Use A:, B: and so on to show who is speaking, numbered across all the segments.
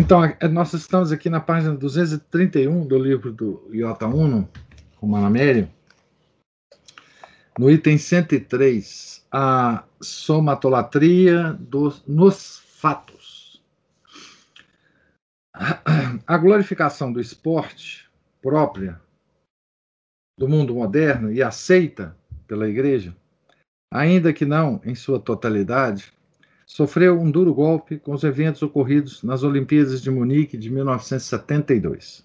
A: Então, nós estamos aqui na página 231 do livro do Iota Uno, com Manamério, no item 103, a somatolatria dos, nos fatos. A glorificação do esporte própria do mundo moderno e aceita pela Igreja, ainda que não em sua totalidade, sofreu um duro golpe com os eventos ocorridos nas Olimpíadas de Munique de 1972.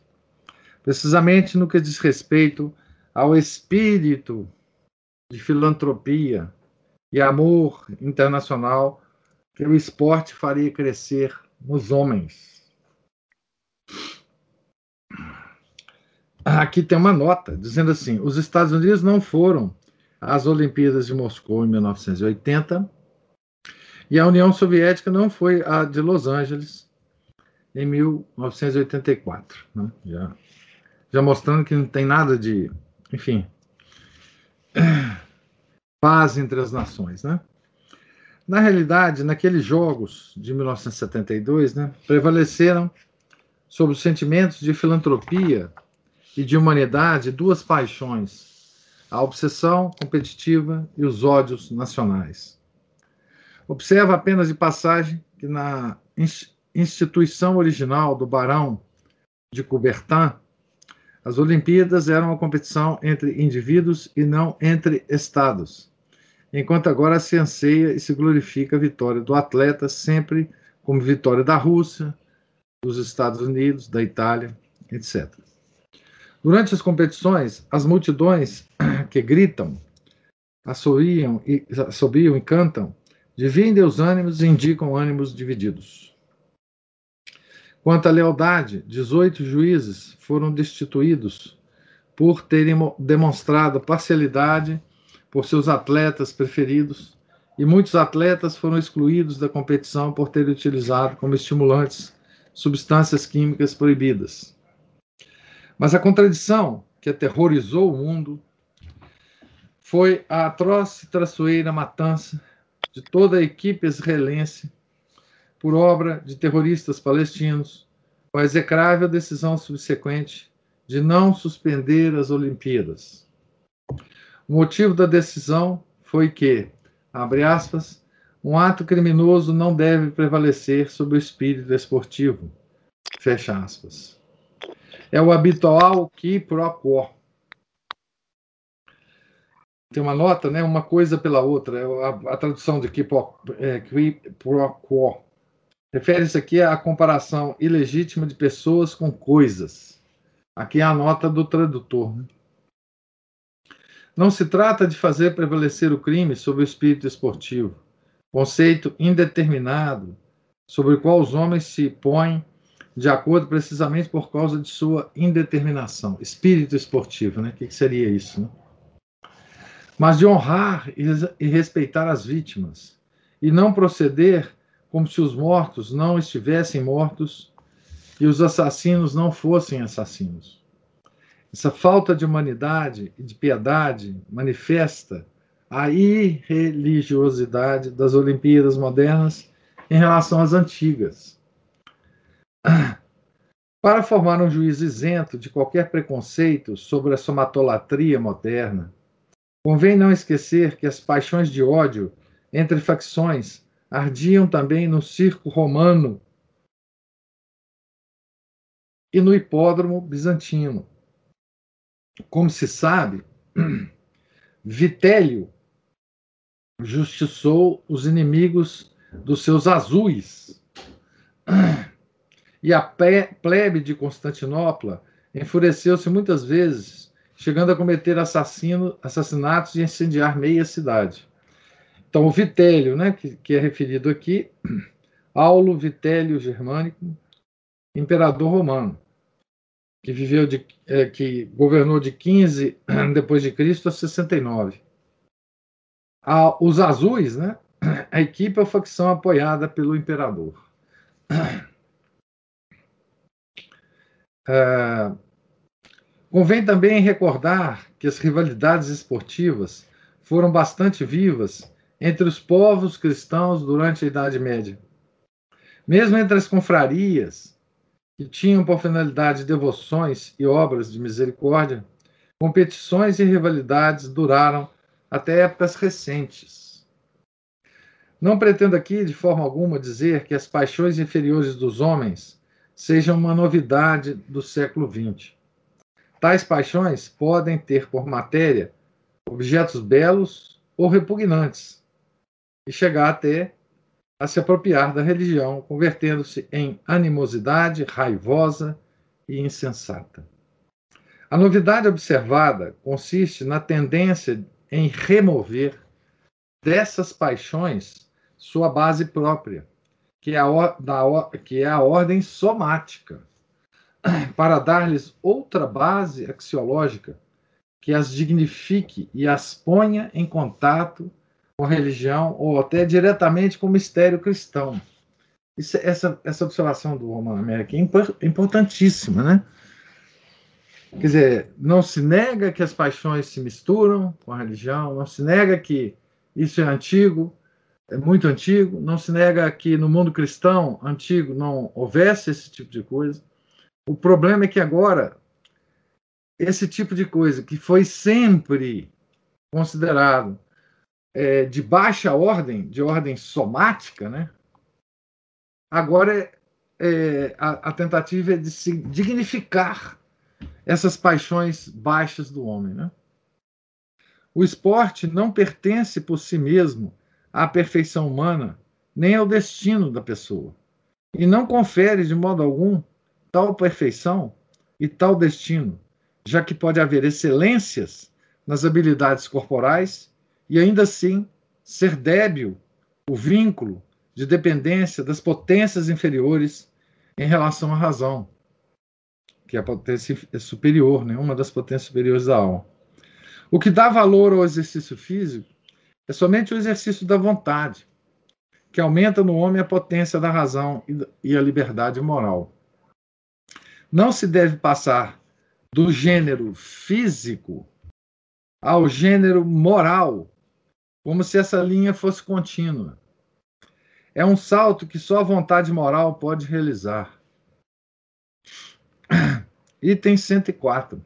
A: Precisamente no que diz respeito ao espírito de filantropia e amor internacional que o esporte faria crescer nos homens. Aqui tem uma nota dizendo assim: os Estados Unidos não foram às Olimpíadas de Moscou em 1980 e a União Soviética não foi a de Los Angeles em 1984. Né? Já, já mostrando que não tem nada de, enfim, paz entre as nações. Né? Na realidade, naqueles jogos de 1972, né, prevaleceram sobre os sentimentos de filantropia e de humanidade duas paixões: a obsessão competitiva e os ódios nacionais. Observa apenas de passagem que na instituição original do Barão de Coubertin, as Olimpíadas eram uma competição entre indivíduos e não entre estados, enquanto agora se anseia e se glorifica a vitória do atleta sempre como vitória da Rússia, dos Estados Unidos, da Itália, etc. Durante as competições, as multidões que gritam, assobiam e, assobiam e cantam Dividem os ânimos e indicam ânimos divididos. Quanto à lealdade, 18 juízes foram destituídos por terem demonstrado parcialidade por seus atletas preferidos, e muitos atletas foram excluídos da competição por terem utilizado como estimulantes substâncias químicas proibidas. Mas a contradição que aterrorizou o mundo foi a atroz e traiçoeira matança de toda a equipe israelense por obra de terroristas palestinos, com a execrável decisão subsequente de não suspender as Olimpíadas. O motivo da decisão foi que, abre aspas, um ato criminoso não deve prevalecer sobre o espírito esportivo. Fecha aspas. É o habitual qui pro quo, tem uma nota, né? Uma coisa pela outra. É a, a tradução de qui é, pro quo. Refere-se aqui à comparação ilegítima de pessoas com coisas. Aqui é a nota do tradutor. Né? Não se trata de fazer prevalecer o crime sobre o espírito esportivo, conceito indeterminado sobre o qual os homens se põem de acordo precisamente por causa de sua indeterminação. Espírito esportivo, né? O que seria isso? Né? Mas de honrar e respeitar as vítimas, e não proceder como se os mortos não estivessem mortos e os assassinos não fossem assassinos. Essa falta de humanidade e de piedade manifesta a irreligiosidade das Olimpíadas modernas em relação às antigas. Para formar um juiz isento de qualquer preconceito sobre a somatolatria moderna, Convém não esquecer que as paixões de ódio entre facções ardiam também no circo romano e no hipódromo bizantino. Como se sabe, Vitélio justiçou os inimigos dos seus azuis. E a plebe de Constantinopla enfureceu-se muitas vezes chegando a cometer assassino, assassinatos e incendiar meia cidade. Então, o Vitélio, né, que, que é referido aqui, Aulo Vitélio Germânico, imperador romano, que viveu de, é, que governou de 15 depois de Cristo a 69. A, os azuis, né? A equipe é a facção apoiada pelo imperador. É, convém também recordar que as rivalidades esportivas foram bastante vivas entre os povos cristãos durante a Idade Média. Mesmo entre as confrarias, que tinham por finalidade devoções e obras de misericórdia, competições e rivalidades duraram até épocas recentes. Não pretendo aqui, de forma alguma, dizer que as paixões inferiores dos homens sejam uma novidade do século XX. Tais paixões podem ter por matéria objetos belos ou repugnantes e chegar até a se apropriar da religião, convertendo-se em animosidade raivosa e insensata. A novidade observada consiste na tendência em remover dessas paixões sua base própria, que é a, da, que é a ordem somática, para dar-lhes outra base axiológica que as dignifique e as ponha em contato com religião ou até diretamente com o mistério cristão. Isso, essa, essa observação do Romano América é importantíssima, né? Quer dizer, não se nega que as paixões se misturam com a religião, não se nega que isso é antigo, é muito antigo, não se nega que no mundo cristão antigo não houvesse esse tipo de coisa. O problema é que agora esse tipo de coisa que foi sempre considerado é, de baixa ordem, de ordem somática, né? agora é, a, a tentativa é de se dignificar essas paixões baixas do homem. Né? O esporte não pertence por si mesmo à perfeição humana, nem ao destino da pessoa, e não confere de modo algum tal perfeição e tal destino, já que pode haver excelências nas habilidades corporais e ainda assim ser débil o vínculo de dependência das potências inferiores em relação à razão, que é a potência superior, né? uma das potências superiores da alma. O que dá valor ao exercício físico é somente o exercício da vontade, que aumenta no homem a potência da razão e a liberdade moral. Não se deve passar do gênero físico ao gênero moral, como se essa linha fosse contínua. É um salto que só a vontade moral pode realizar. Item 104.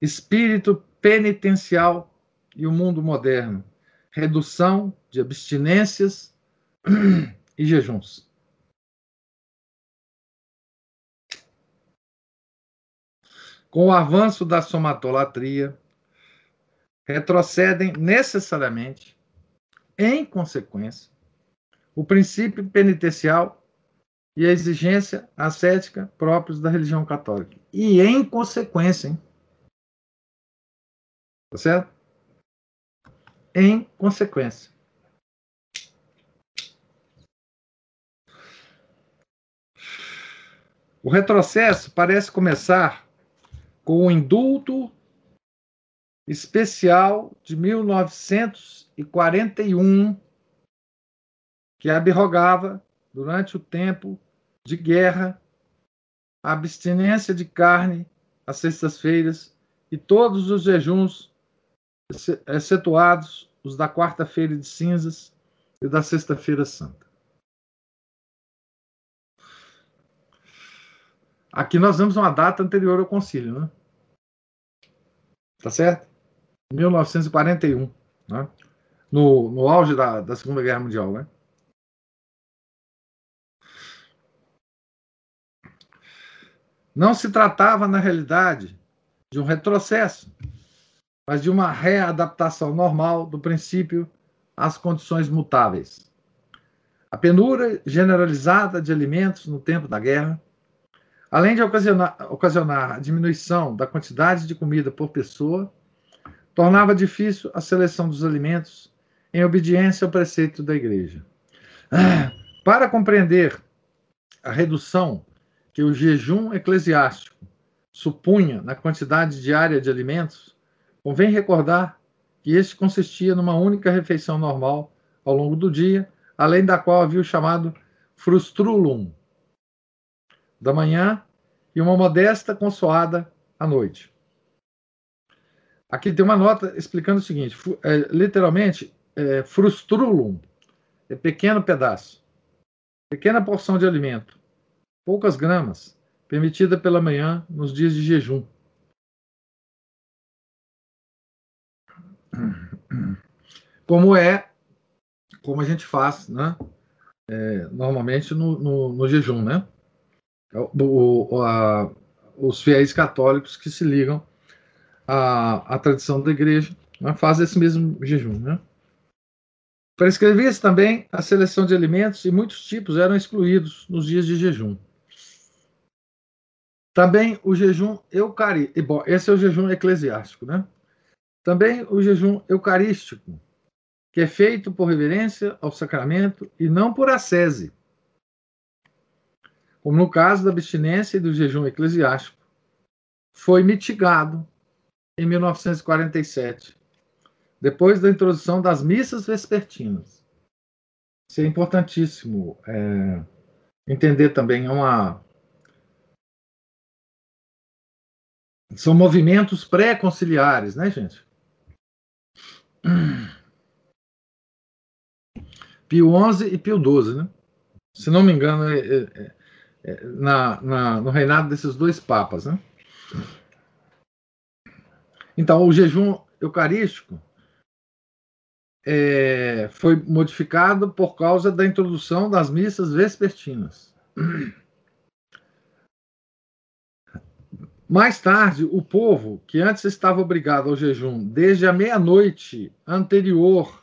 A: Espírito penitencial e o mundo moderno. Redução de abstinências e jejuns. Com o avanço da somatolatria, retrocedem necessariamente, em consequência, o princípio penitencial e a exigência ascética próprios da religião católica. E em consequência, hein? Tá certo? Em consequência. O retrocesso parece começar com o indulto especial de 1941, que abrogava, durante o tempo de guerra, a abstinência de carne às sextas-feiras e todos os jejuns, excetuados os da quarta-feira de cinzas e da sexta-feira santa. Aqui nós vemos uma data anterior ao concílio, né? Tá certo? 1941, né? no, no auge da, da Segunda Guerra Mundial. Né? Não se tratava, na realidade, de um retrocesso, mas de uma readaptação normal do princípio às condições mutáveis. A penura generalizada de alimentos no tempo da guerra, além de ocasionar, ocasionar diminuição da quantidade de comida por pessoa, tornava difícil a seleção dos alimentos em obediência ao preceito da igreja. Para compreender a redução que o jejum eclesiástico supunha na quantidade diária de alimentos, convém recordar que este consistia numa única refeição normal ao longo do dia, além da qual havia o chamado frustrulum da manhã e uma modesta consoada à noite. Aqui tem uma nota explicando o seguinte: é, literalmente, é, frustrulum é pequeno pedaço, pequena porção de alimento, poucas gramas, permitida pela manhã nos dias de jejum. Como é, como a gente faz, né? É, normalmente no, no, no, jejum, né? O, o, a, os fiéis católicos que se ligam à, à tradição da igreja né, fazem esse mesmo jejum, né? Prescrevia-se também a seleção de alimentos e muitos tipos eram excluídos nos dias de jejum. Também o jejum eucarístico. Bom, esse é o jejum eclesiástico, né? Também o jejum eucarístico, que é feito por reverência ao sacramento e não por ascese. Como no caso da abstinência e do jejum eclesiástico, foi mitigado em 1947, depois da introdução das missas vespertinas. Isso é importantíssimo é, entender também. É uma, São movimentos pré-conciliares, né, gente? Pio XI e Pio XII, né? Se não me engano, é, é, é, na, na, no reinado desses dois papas, né? Então, o jejum eucarístico é, foi modificado por causa da introdução das missas vespertinas. Mais tarde, o povo, que antes estava obrigado ao jejum desde a meia-noite anterior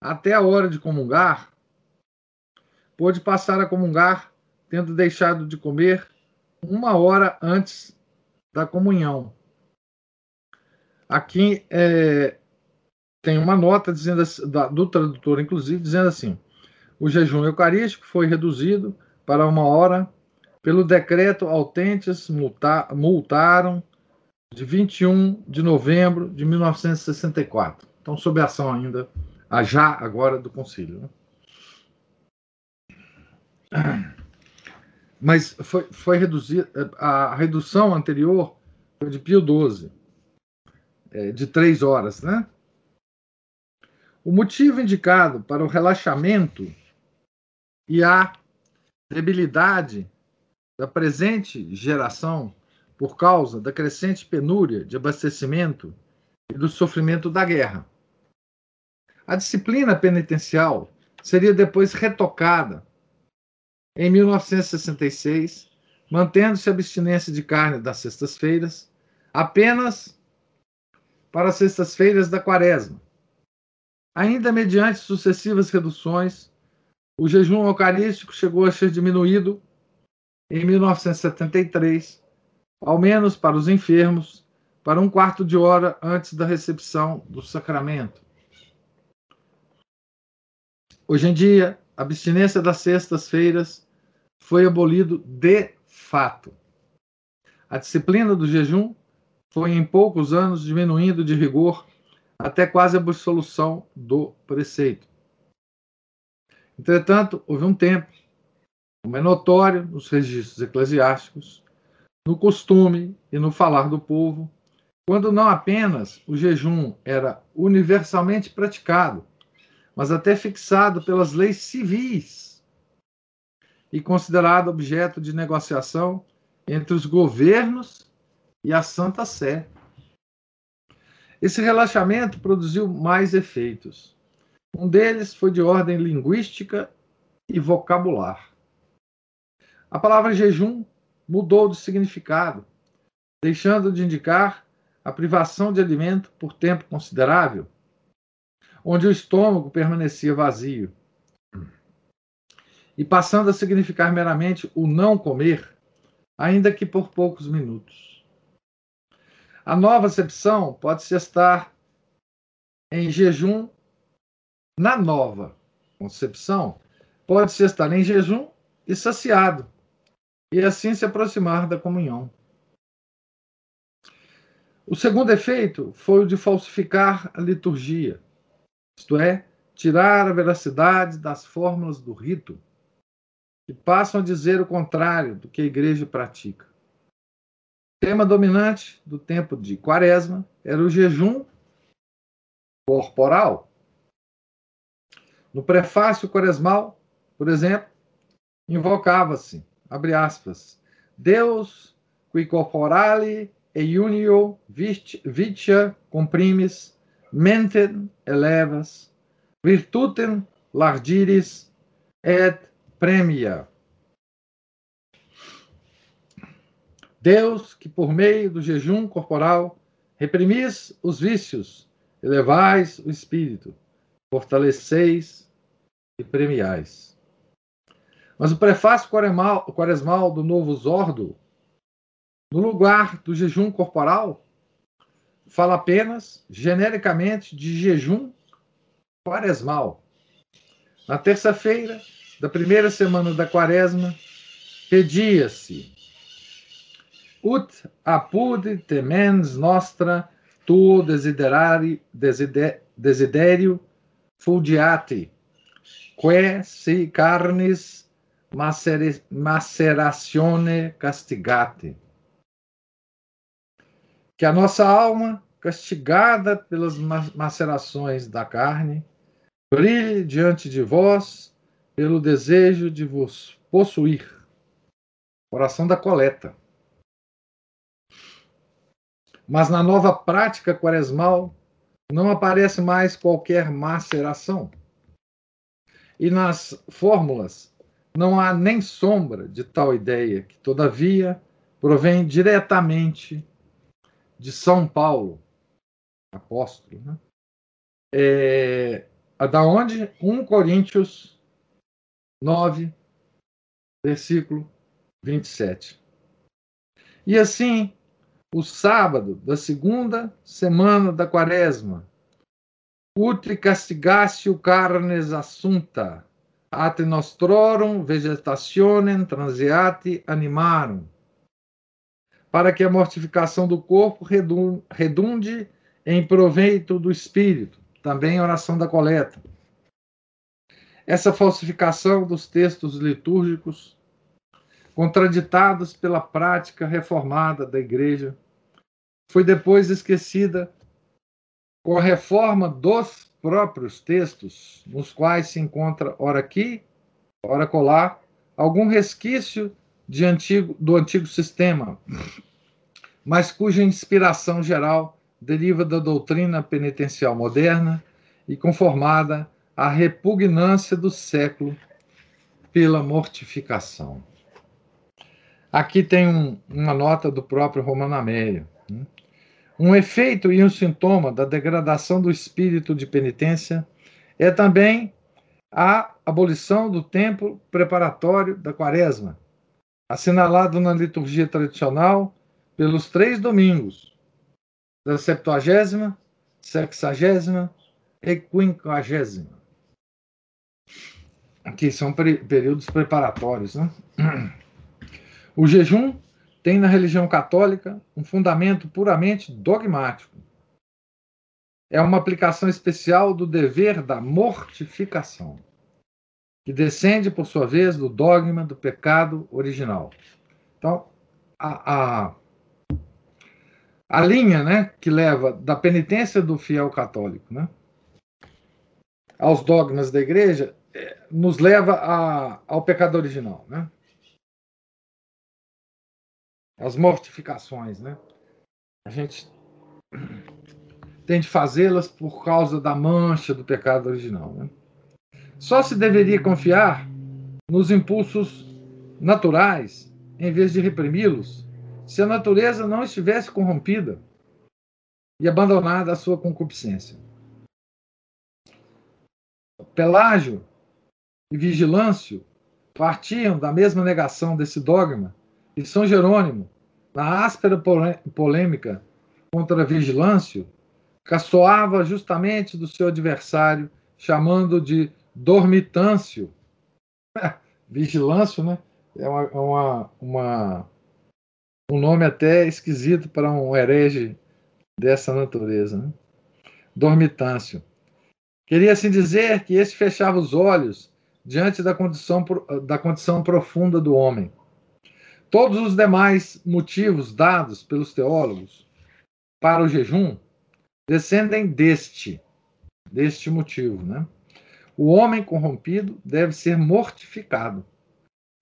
A: até a hora de comungar, pôde passar a comungar tendo deixado de comer uma hora antes da comunhão. Aqui é, tem uma nota dizendo da, do tradutor, inclusive, dizendo assim: o jejum eucarístico foi reduzido para uma hora pelo decreto autentes multaram de 21 de novembro de 1964. Então, sob ação ainda, já agora do Conselho. Né? Mas foi, foi reduzida, a redução anterior foi de Pio XII, é, de três horas, né? O motivo indicado para o relaxamento e a debilidade da presente geração por causa da crescente penúria de abastecimento e do sofrimento da guerra. A disciplina penitencial seria depois retocada em 1966, mantendo-se a abstinência de carne das sextas-feiras apenas para as sextas-feiras da quaresma. Ainda mediante sucessivas reduções, o jejum eucarístico chegou a ser diminuído em 1973, ao menos para os enfermos, para um quarto de hora antes da recepção do sacramento. Hoje em dia, a abstinência das sextas-feiras foi abolido de fato. A disciplina do jejum foi em poucos anos diminuindo de rigor até quase a absolução do preceito. Entretanto, houve um tempo como é notório nos registros eclesiásticos, no costume e no falar do povo, quando não apenas o jejum era universalmente praticado, mas até fixado pelas leis civis e considerado objeto de negociação entre os governos e a Santa Sé. Esse relaxamento produziu mais efeitos. Um deles foi de ordem linguística e vocabular. A palavra jejum mudou de significado, deixando de indicar a privação de alimento por tempo considerável, onde o estômago permanecia vazio, e passando a significar meramente o não comer, ainda que por poucos minutos. A nova acepção pode-se estar em jejum na nova, concepção, pode-se estar em jejum e saciado, e assim se aproximar da comunhão. O segundo efeito foi o de falsificar a liturgia, isto é, tirar a veracidade das fórmulas do rito, que passam a dizer o contrário do que a igreja pratica. O tema dominante do tempo de Quaresma era o jejum corporal. No prefácio quaresmal, por exemplo, invocava-se, abre aspas, Deus qui corporale e unio vitia comprimis mentem elevas virtutem largiris et premia. Deus, que por meio do jejum corporal reprimis os vícios, elevais o espírito, fortaleceis e premiais. Mas o prefácio quaresmal, quaresmal do Novo Zordo, no lugar do jejum corporal, fala apenas, genericamente, de jejum quaresmal. Na terça-feira da primeira semana da quaresma, pedia-se ut apud temens nostra tuo desiderari, desiderio fulgiati, que si carnis maceratione castigate. Que a nossa alma, castigada pelas macerações da carne, brilhe diante de vós pelo desejo de vos possuir. Oração da coleta. Mas na nova prática quaresmal não aparece mais qualquer maceração. E nas fórmulas não há nem sombra de tal ideia, que, todavia, provém diretamente de São Paulo, apóstolo. Né? É, da onde? 1 Coríntios 9, versículo 27. E assim, o sábado da segunda semana da quaresma, utri castigatio carnes assunta, at nostrorum vegetationem transeati animarum, para que a mortificação do corpo redunde em proveito do espírito, também oração da coleta. Essa falsificação dos textos litúrgicos, contraditados pela prática reformada da Igreja, foi depois esquecida com a reforma dos próprios textos, nos quais se encontra, ora aqui, ora colar, algum resquício antigo, do antigo sistema, mas cuja inspiração geral deriva da doutrina penitencial moderna e conformada à repugnância do século pela mortificação. Aqui tem um, uma nota do próprio Romano Améio. Né? Um efeito e um sintoma da degradação do espírito de penitência é também a abolição do tempo preparatório da quaresma, assinalado na liturgia tradicional pelos três domingos, da septuagésima, sexagésima e quinquagésima. Aqui são períodos preparatórios. Né? O jejum tem na religião católica um fundamento puramente dogmático. É uma aplicação especial do dever da mortificação, que descende, por sua vez, do dogma do pecado original. Então, a, a, a linha né, que leva da penitência do fiel católico né, aos dogmas da igreja nos leva a, ao pecado original. Né? as mortificações, né? A gente tem de fazê-las por causa da mancha do pecado original, né? Só se deveria confiar nos impulsos naturais em vez de reprimi-los, se a natureza não estivesse corrompida e abandonada à sua concupiscência. Pelágio e Vigilâncio partiam da mesma negação desse dogma e São Jerônimo, na áspera polêmica contra Vigilâncio, caçoava justamente do seu adversário, chamando de dormitâncio, vigilâncio, né? É uma, é uma, uma, um nome até esquisito para um herege dessa natureza. Né? Dormitâncio. Queria assim dizer que esse fechava os olhos diante da condição, da condição profunda do homem. Todos os demais motivos dados pelos teólogos para o jejum descendem deste, deste motivo, né? O homem corrompido deve ser mortificado,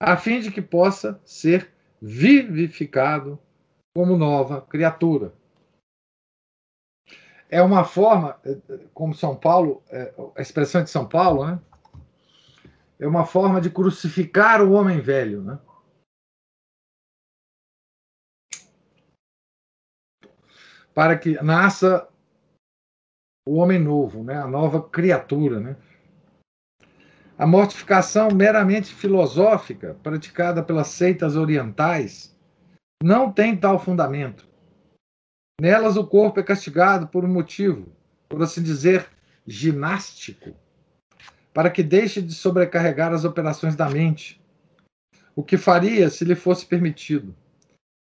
A: a fim de que possa ser vivificado como nova criatura. É uma forma, como São Paulo, é, a expressão de São Paulo, né? É uma forma de crucificar o homem velho, né? Para que nasça o homem novo, né? A nova criatura, né? A mortificação meramente filosófica, praticada pelas seitas orientais, não tem tal fundamento. Nelas, o corpo é castigado por um motivo, por assim dizer, ginástico, para que deixe de sobrecarregar as operações da mente, o que faria se lhe fosse permitido.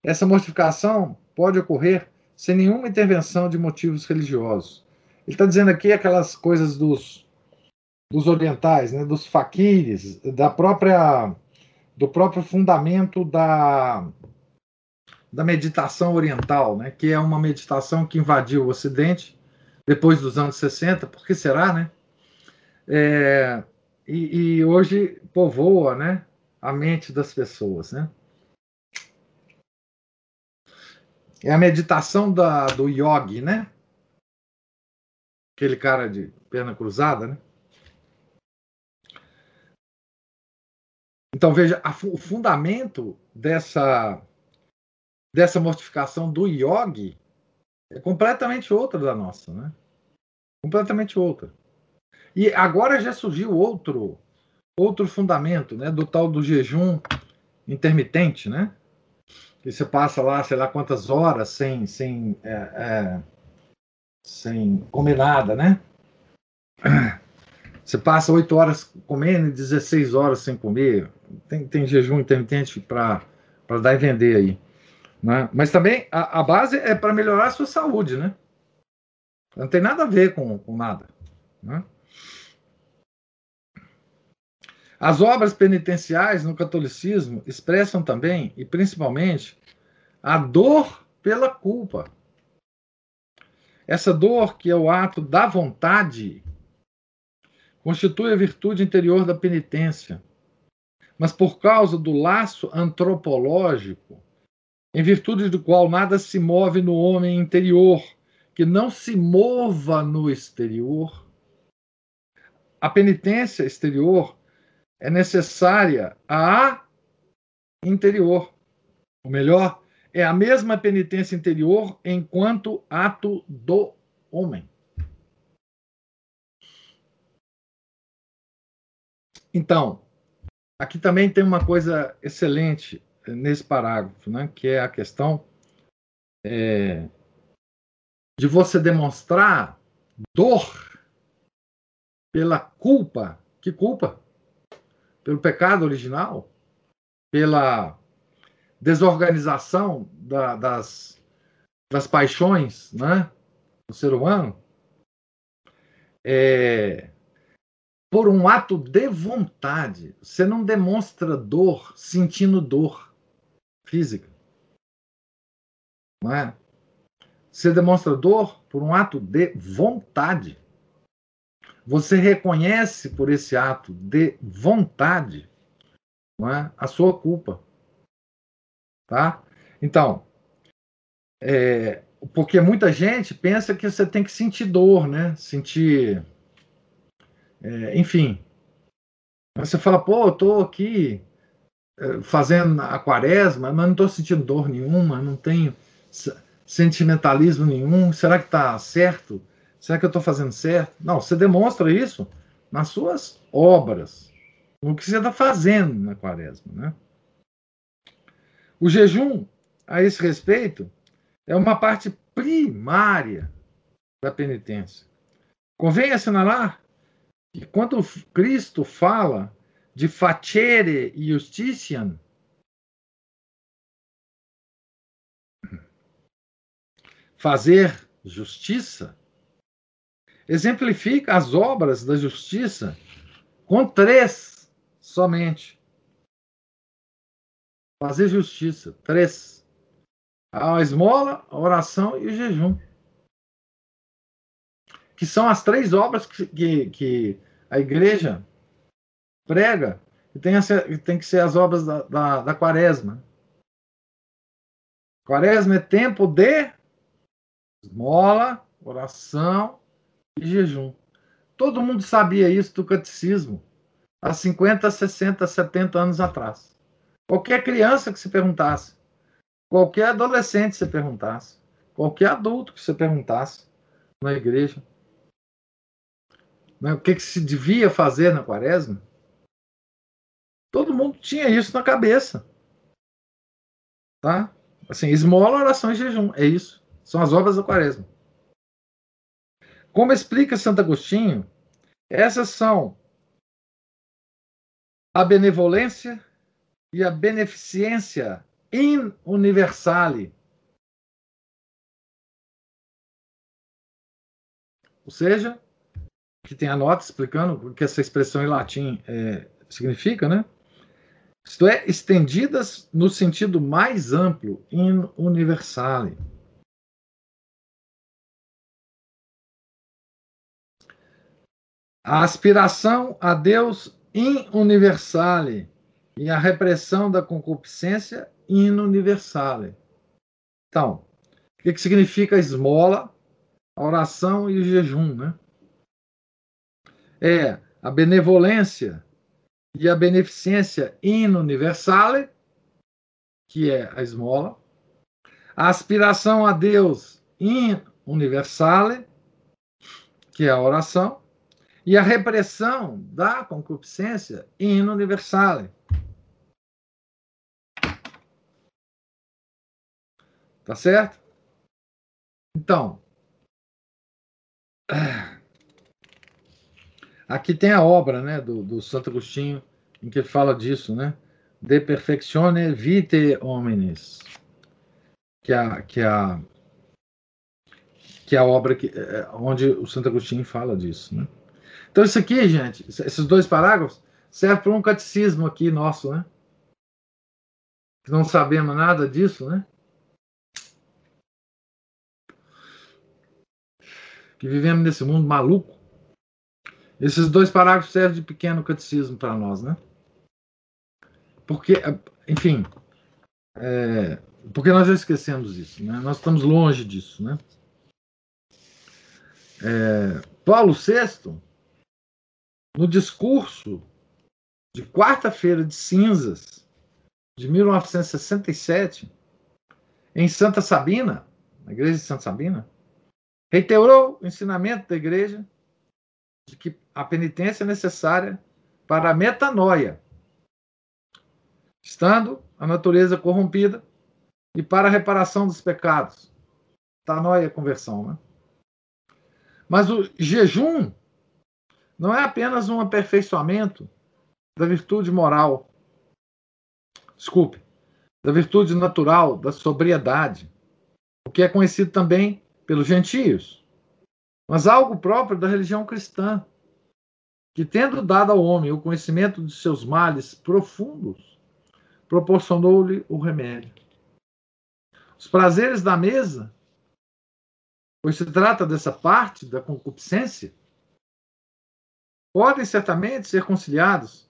A: Essa mortificação pode ocorrer sem nenhuma intervenção de motivos religiosos. Ele está dizendo aqui aquelas coisas dos dos orientais, né, dos faquires, da própria do próprio fundamento da da meditação oriental, né, que é uma meditação que invadiu o Ocidente depois dos anos 60, por que será, né? É, e, e, hoje povoa, né, a mente das pessoas, né? É a meditação da, do yogi, né? Aquele cara de perna cruzada, né? Então, veja, a, o fundamento dessa, dessa mortificação do yogi é completamente outra da nossa, né? Completamente outra. E agora já surgiu outro outro fundamento, né, do tal do jejum intermitente, né? Que você passa lá, sei lá quantas horas sem sem é, é, sem comer nada, né? Você passa oito horas comendo e 16 horas sem comer. Tem, tem jejum intermitente para dar e vender aí. Né? Mas também a, a base é para melhorar a sua saúde, né? Não tem nada a ver com, com nada. Né? As obras penitenciais no catolicismo expressam também, e principalmente, a dor pela culpa. Essa dor que é o ato da vontade constitui a virtude interior da penitência. Mas por causa do laço antropológico, em virtude do qual nada se move no homem interior, que não se mova no exterior, a penitência exterior é necessária à interior. O melhor, é a mesma penitência interior enquanto ato do homem. Então, aqui também tem uma coisa excelente nesse parágrafo, né, que é a questão é, de você demonstrar dor pela culpa. Que culpa? Pelo pecado original? Pela desorganização da, das, das paixões né, do ser humano? É, por um ato de vontade. Você não demonstra dor sentindo dor física. Não é? Você demonstra dor por um ato de vontade. Você reconhece por esse ato de vontade é? a sua culpa. Tá? Então, é, porque muita gente pensa que você tem que sentir dor, né? Sentir é, enfim, você fala, pô, eu tô aqui é, fazendo a quaresma, mas não estou sentindo dor nenhuma, não tenho sentimentalismo nenhum. Será que está certo? Será que eu estou fazendo certo? Não, você demonstra isso nas suas obras, no que você está fazendo na quaresma. Né? O jejum, a esse respeito, é uma parte primária da penitência. Convém assinalar E quando Cristo fala de facere justitiam, fazer justiça, exemplifica as obras da justiça com três somente. Fazer justiça, três. A esmola, a oração e o jejum. Que são as três obras que, que, que a igreja prega e tem, tem que ser as obras da, da, da quaresma. Quaresma é tempo de esmola, oração e jejum. Todo mundo sabia isso do catecismo há 50, 60, 70 anos atrás. Qualquer criança que se perguntasse, qualquer adolescente que se perguntasse, qualquer adulto que se perguntasse na igreja, né, o que, que se devia fazer na quaresma, todo mundo tinha isso na cabeça. Tá? Assim, esmola, oração e jejum, é isso. São as obras da quaresma. Como explica Santo Agostinho, essas são a benevolência e a beneficência in universale. Ou seja, que tem a nota explicando o que essa expressão em latim é, significa, né? Isto é, estendidas no sentido mais amplo, in universale. A aspiração a Deus in universale e a repressão da concupiscência in universale. Então, o que, que significa a esmola, a oração e o jejum, né? É a benevolência e a beneficência in universale, que é a esmola, a aspiração a Deus in universale, que é a oração, e a repressão da concupiscência in universale. Tá certo? Então, aqui tem a obra né, do, do Santo Agostinho, em que ele fala disso, né? De perfectione vitae homines. Que é a, que é a, que é a obra que, onde o Santo Agostinho fala disso, né? Então, isso aqui, gente, esses dois parágrafos, serve para um catecismo aqui nosso, né? Não sabemos nada disso, né? Que vivemos nesse mundo maluco. Esses dois parágrafos servem de pequeno catecismo para nós, né? Porque, enfim, é, porque nós já esquecemos isso, né? Nós estamos longe disso, né? É, Paulo VI no discurso de quarta-feira de cinzas de 1967, em Santa Sabina, na igreja de Santa Sabina, reiterou o ensinamento da igreja de que a penitência é necessária para a metanoia, estando a natureza corrompida, e para a reparação dos pecados. Metanoia é conversão, né? Mas o jejum não é apenas um aperfeiçoamento da virtude moral, desculpe, da virtude natural, da sobriedade, o que é conhecido também pelos gentios, mas algo próprio da religião cristã, que, tendo dado ao homem o conhecimento de seus males profundos, proporcionou-lhe o remédio. Os prazeres da mesa, pois se trata dessa parte da concupiscência, podem certamente ser conciliados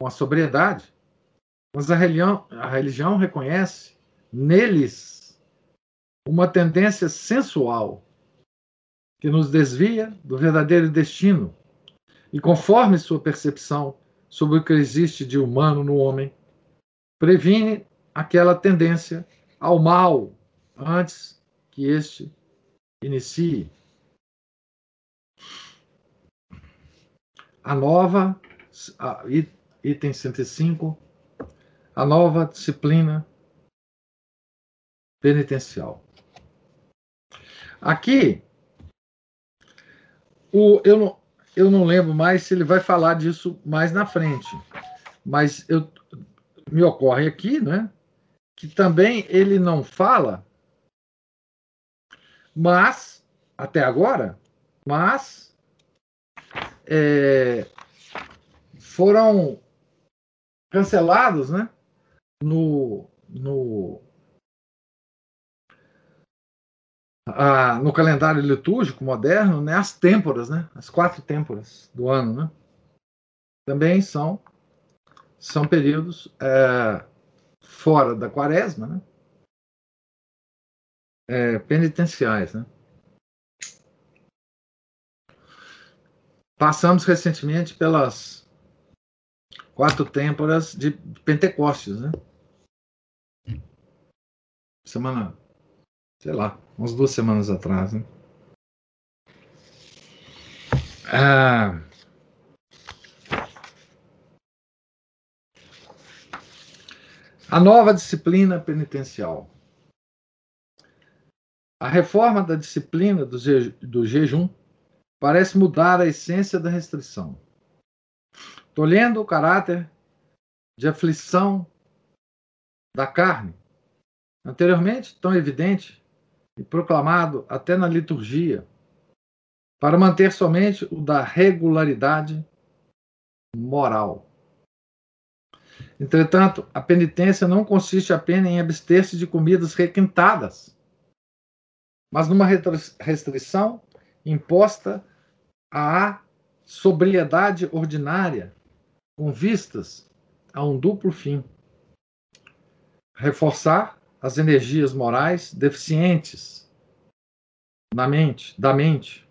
A: com a sobriedade, mas a religião, a religião reconhece neles uma tendência sensual que nos desvia do verdadeiro destino e, conforme sua percepção sobre o que existe de humano no homem, previne aquela tendência ao mal antes que este inicie. A nova, a, item 105, a nova disciplina penitencial. Aqui, o, eu, eu não lembro mais se ele vai falar disso mais na frente. Mas eu, me ocorre aqui, né? Que também ele não fala, mas, até agora, mas é, foram cancelados, né? No, no, ah, no calendário litúrgico moderno, né, as têmporas, né, as quatro têmporas do ano, né, também são são períodos é, fora da quaresma, né, é, penitenciais, né. Passamos recentemente pelas quatro têmporas de Pentecostes, né? Semana, sei lá, umas duas semanas atrás, né? Ah, a nova disciplina penitencial. A reforma da disciplina do, je, do jejum parece mudar a essência da restrição, tolhendo o caráter de aflição da carne, anteriormente tão evidente e proclamado até na liturgia, para manter somente o da regularidade moral. Entretanto, a penitência não consiste apenas em abster-se de comidas requintadas, mas numa restrição imposta à sobriedade ordinária, com vistas a um duplo fim: reforçar as energias morais deficientes na mente, da mente,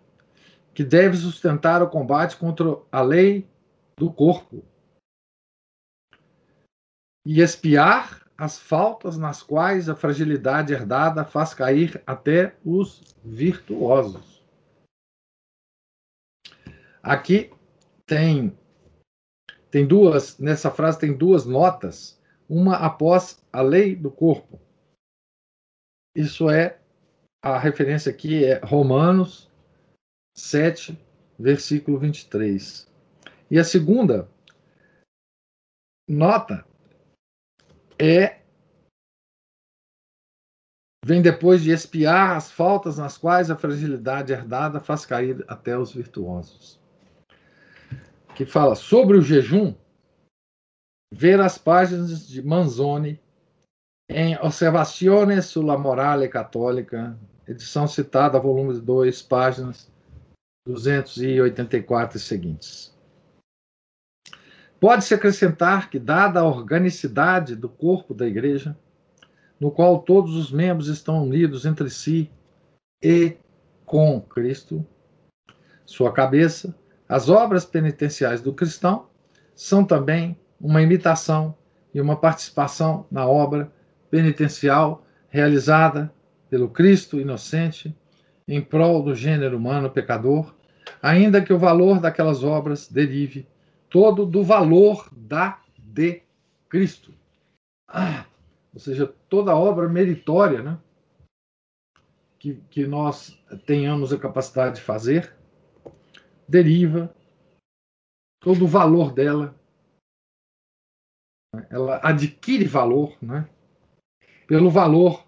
A: que deve sustentar o combate contra a lei do corpo e espiar as faltas nas quais a fragilidade herdada faz cair até os virtuosos. Aqui tem tem duas nessa frase tem duas notas, uma após a lei do corpo isso é, a referência aqui é Romanos 7, versículo 23. E a segunda nota é vem depois de espiar as faltas nas quais a fragilidade herdada faz cair até os virtuosos. Que fala sobre o jejum, ver as páginas de Manzoni em Observações sulla Morale Católica, edição citada, volume 2, páginas 284 e seguintes. Pode-se acrescentar que, dada a organicidade do corpo da Igreja, no qual todos os membros estão unidos entre si e com Cristo, sua cabeça, as obras penitenciais do cristão são também uma imitação e uma participação na obra penitencial realizada pelo Cristo inocente em prol do gênero humano pecador, ainda que o valor daquelas obras derive todo do valor da de Cristo. Ah, ou seja, toda obra meritória né, que, que nós tenhamos a capacidade de fazer deriva todo o valor dela. Ela adquire valor, né? pelo valor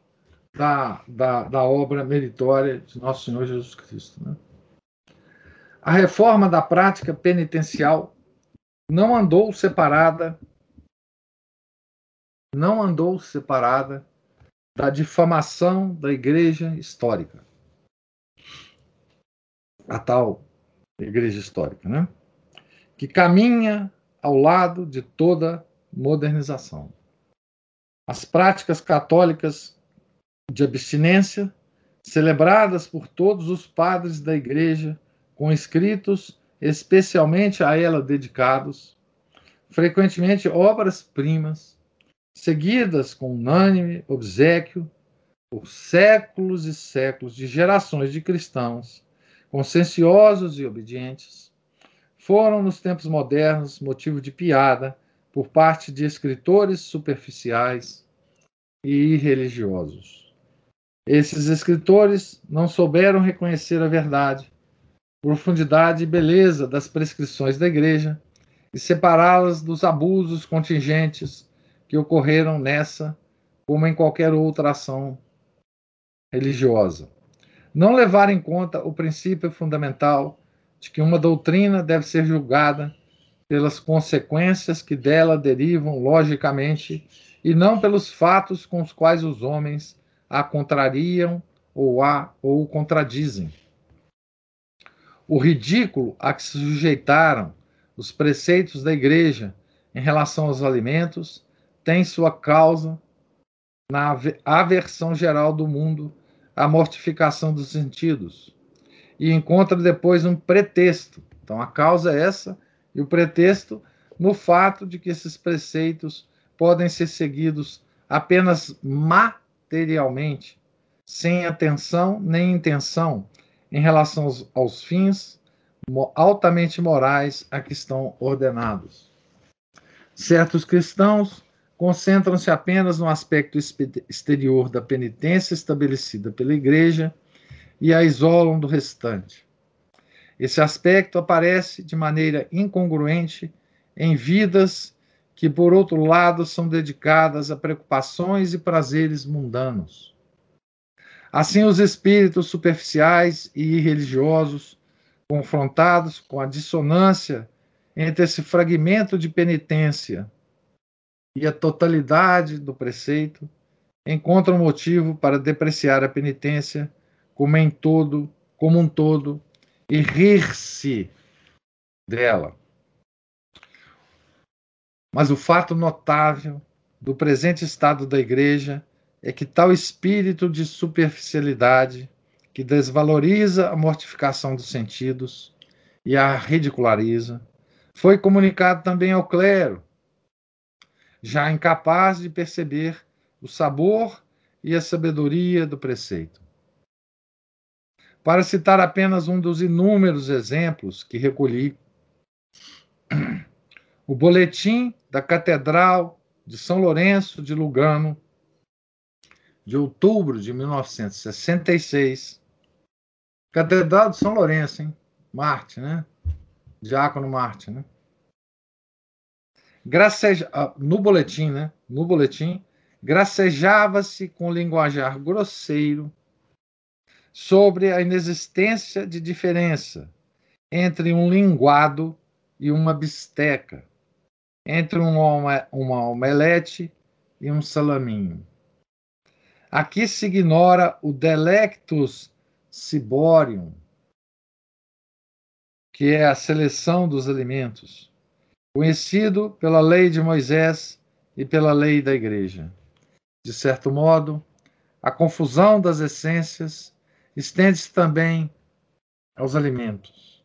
A: da, da, da obra meritória de Nosso Senhor Jesus Cristo. Né? A reforma da prática penitencial não andou separada, não andou separada da difamação da igreja histórica. A tal igreja histórica, né? Que caminha ao lado de toda modernização. As práticas católicas de abstinência, celebradas por todos os padres da Igreja, com escritos especialmente a ela dedicados, frequentemente obras-primas, seguidas com unânime obsequio por séculos e séculos de gerações de cristãos, conscienciosos e obedientes, foram nos tempos modernos motivo de piada por parte de escritores superficiais e religiosos. Esses escritores não souberam reconhecer a verdade profundidade e beleza das prescrições da Igreja e separá-las dos abusos contingentes que ocorreram nessa, como em qualquer outra ação religiosa. Não levar em conta o princípio fundamental de que uma doutrina deve ser julgada pelas consequências que dela derivam logicamente e não pelos fatos com os quais os homens a contrariam ou a ou contradizem. O ridículo a que se sujeitaram os preceitos da igreja em relação aos alimentos tem sua causa na aversão geral do mundo à mortificação dos sentidos e encontra depois um pretexto. Então a causa é essa e o pretexto no fato de que esses preceitos podem ser seguidos apenas materialmente, sem atenção nem intenção em relação aos, aos fins altamente morais a que estão ordenados. Certos cristãos concentram-se apenas no aspecto exterior da penitência estabelecida pela Igreja e a isolam do restante. Esse aspecto aparece de maneira incongruente em vidas que, por outro lado, são dedicadas a preocupações e prazeres mundanos. Assim, os espíritos superficiais e irreligiosos, confrontados com a dissonância entre esse fragmento de penitência e a totalidade do preceito, encontram motivo para depreciar a penitência como em todo, como um todo, e rir-se dela. Mas o fato notável do presente estado da igreja é que tal espírito de superficialidade que desvaloriza a mortificação dos sentidos e a ridiculariza foi comunicado também ao clero, já incapaz de perceber o sabor e a sabedoria do preceito. Para citar apenas um dos inúmeros exemplos que recolhi, o boletim da Catedral de São Lourenço de Lugano, de outubro de 1966. Catedral de São Lourenço, hein? Marte, né? Diácono Marte, né? Graceja... Ah, no boletim, né? No boletim, gracejava-se com linguajar grosseiro sobre a inexistência de diferença entre um linguado e uma bisteca, entre uma, uma omelete e um salaminho. Aqui se ignora o delectus ciborium, que é a seleção dos alimentos, conhecido pela lei de Moisés e pela lei da Igreja. De certo modo, a confusão das essências estende-se também aos alimentos.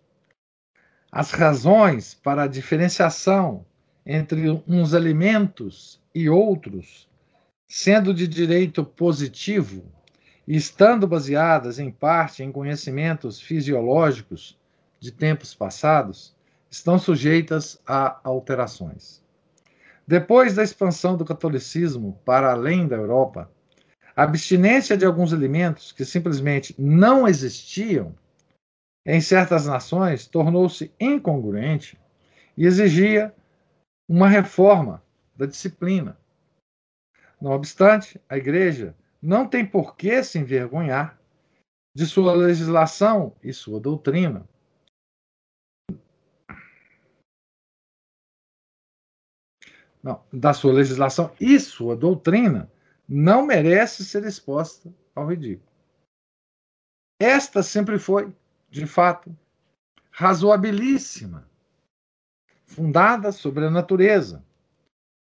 A: As razões para a diferenciação entre uns alimentos e outros, sendo de direito positivo e estando baseadas em parte em conhecimentos fisiológicos de tempos passados, estão sujeitas a alterações. Depois da expansão do catolicismo para além da Europa, a abstinência de alguns alimentos que simplesmente não existiam em certas nações tornou-se incongruente e exigia uma reforma da disciplina. Não obstante, a Igreja não tem por que se envergonhar de sua legislação e sua doutrina. Não, da sua legislação e sua doutrina, não merece ser exposta ao ridículo. Esta sempre foi, de fato, razoabilíssima, fundada sobre a natureza,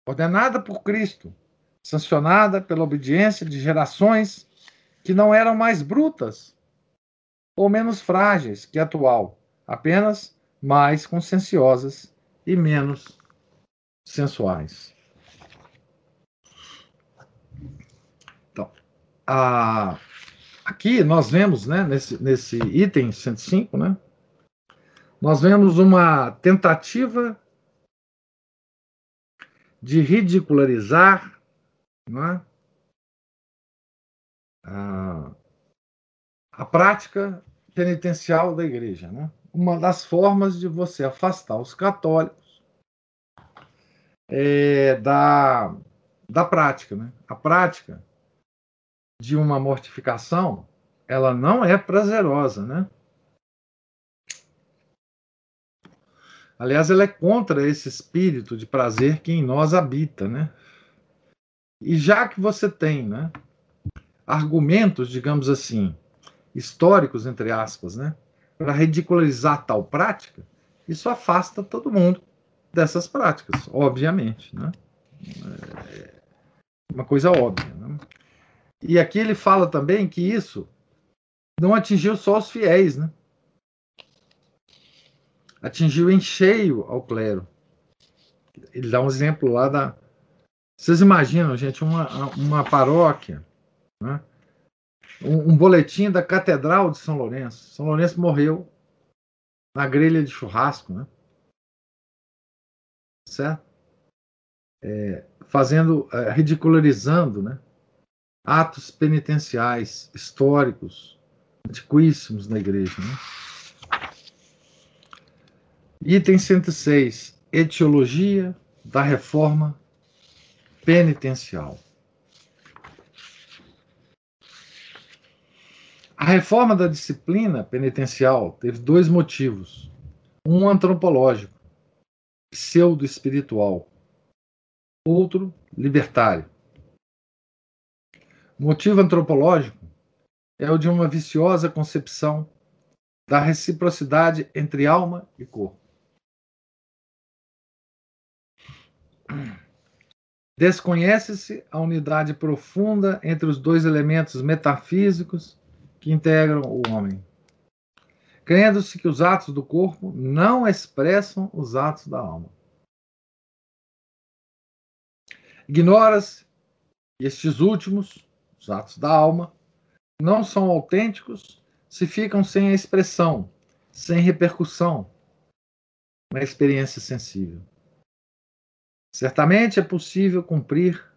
A: ordenada por Cristo, sancionada pela obediência de gerações que não eram mais brutas ou menos frágeis que a atual, apenas mais conscienciosas e menos sensuais. a, aqui nós vemos, né, nesse, nesse item 105, né, nós vemos uma tentativa de ridicularizar né, a, a prática penitencial da igreja, né? Uma das formas de você afastar os católicos é, da, da prática, né? A prática de uma mortificação, ela não é prazerosa, né? Aliás, ela é contra esse espírito de prazer que em nós habita, né? E já que você tem, né, argumentos, digamos assim, históricos entre aspas, né, para ridicularizar tal prática, isso afasta todo mundo dessas práticas, obviamente, né? É uma coisa óbvia. Né? E aqui ele fala também que isso não atingiu só os fiéis, né? atingiu em cheio ao clero. Ele dá um exemplo lá da. Vocês imaginam, gente, uma, uma paróquia, né? um, um boletim da Catedral de São Lourenço. São Lourenço morreu na grelha de churrasco, né? Certo? É, fazendo, é, ridicularizando, né? Atos penitenciais históricos, antiquíssimos na igreja, né? Item 106. Etiologia da reforma penitencial. A reforma da disciplina penitencial teve dois motivos. Um antropológico, pseudo-espiritual. Outro, libertário. O motivo antropológico é o de uma viciosa concepção da reciprocidade entre alma e corpo. Desconhece-se a unidade profunda entre os dois elementos metafísicos que integram o homem, crendo-se que os atos do corpo não expressam os atos da alma. Ignora-se que estes últimos, os atos da alma, não são autênticos se ficam sem a expressão, sem repercussão na experiência sensível. Certamente é possível cumprir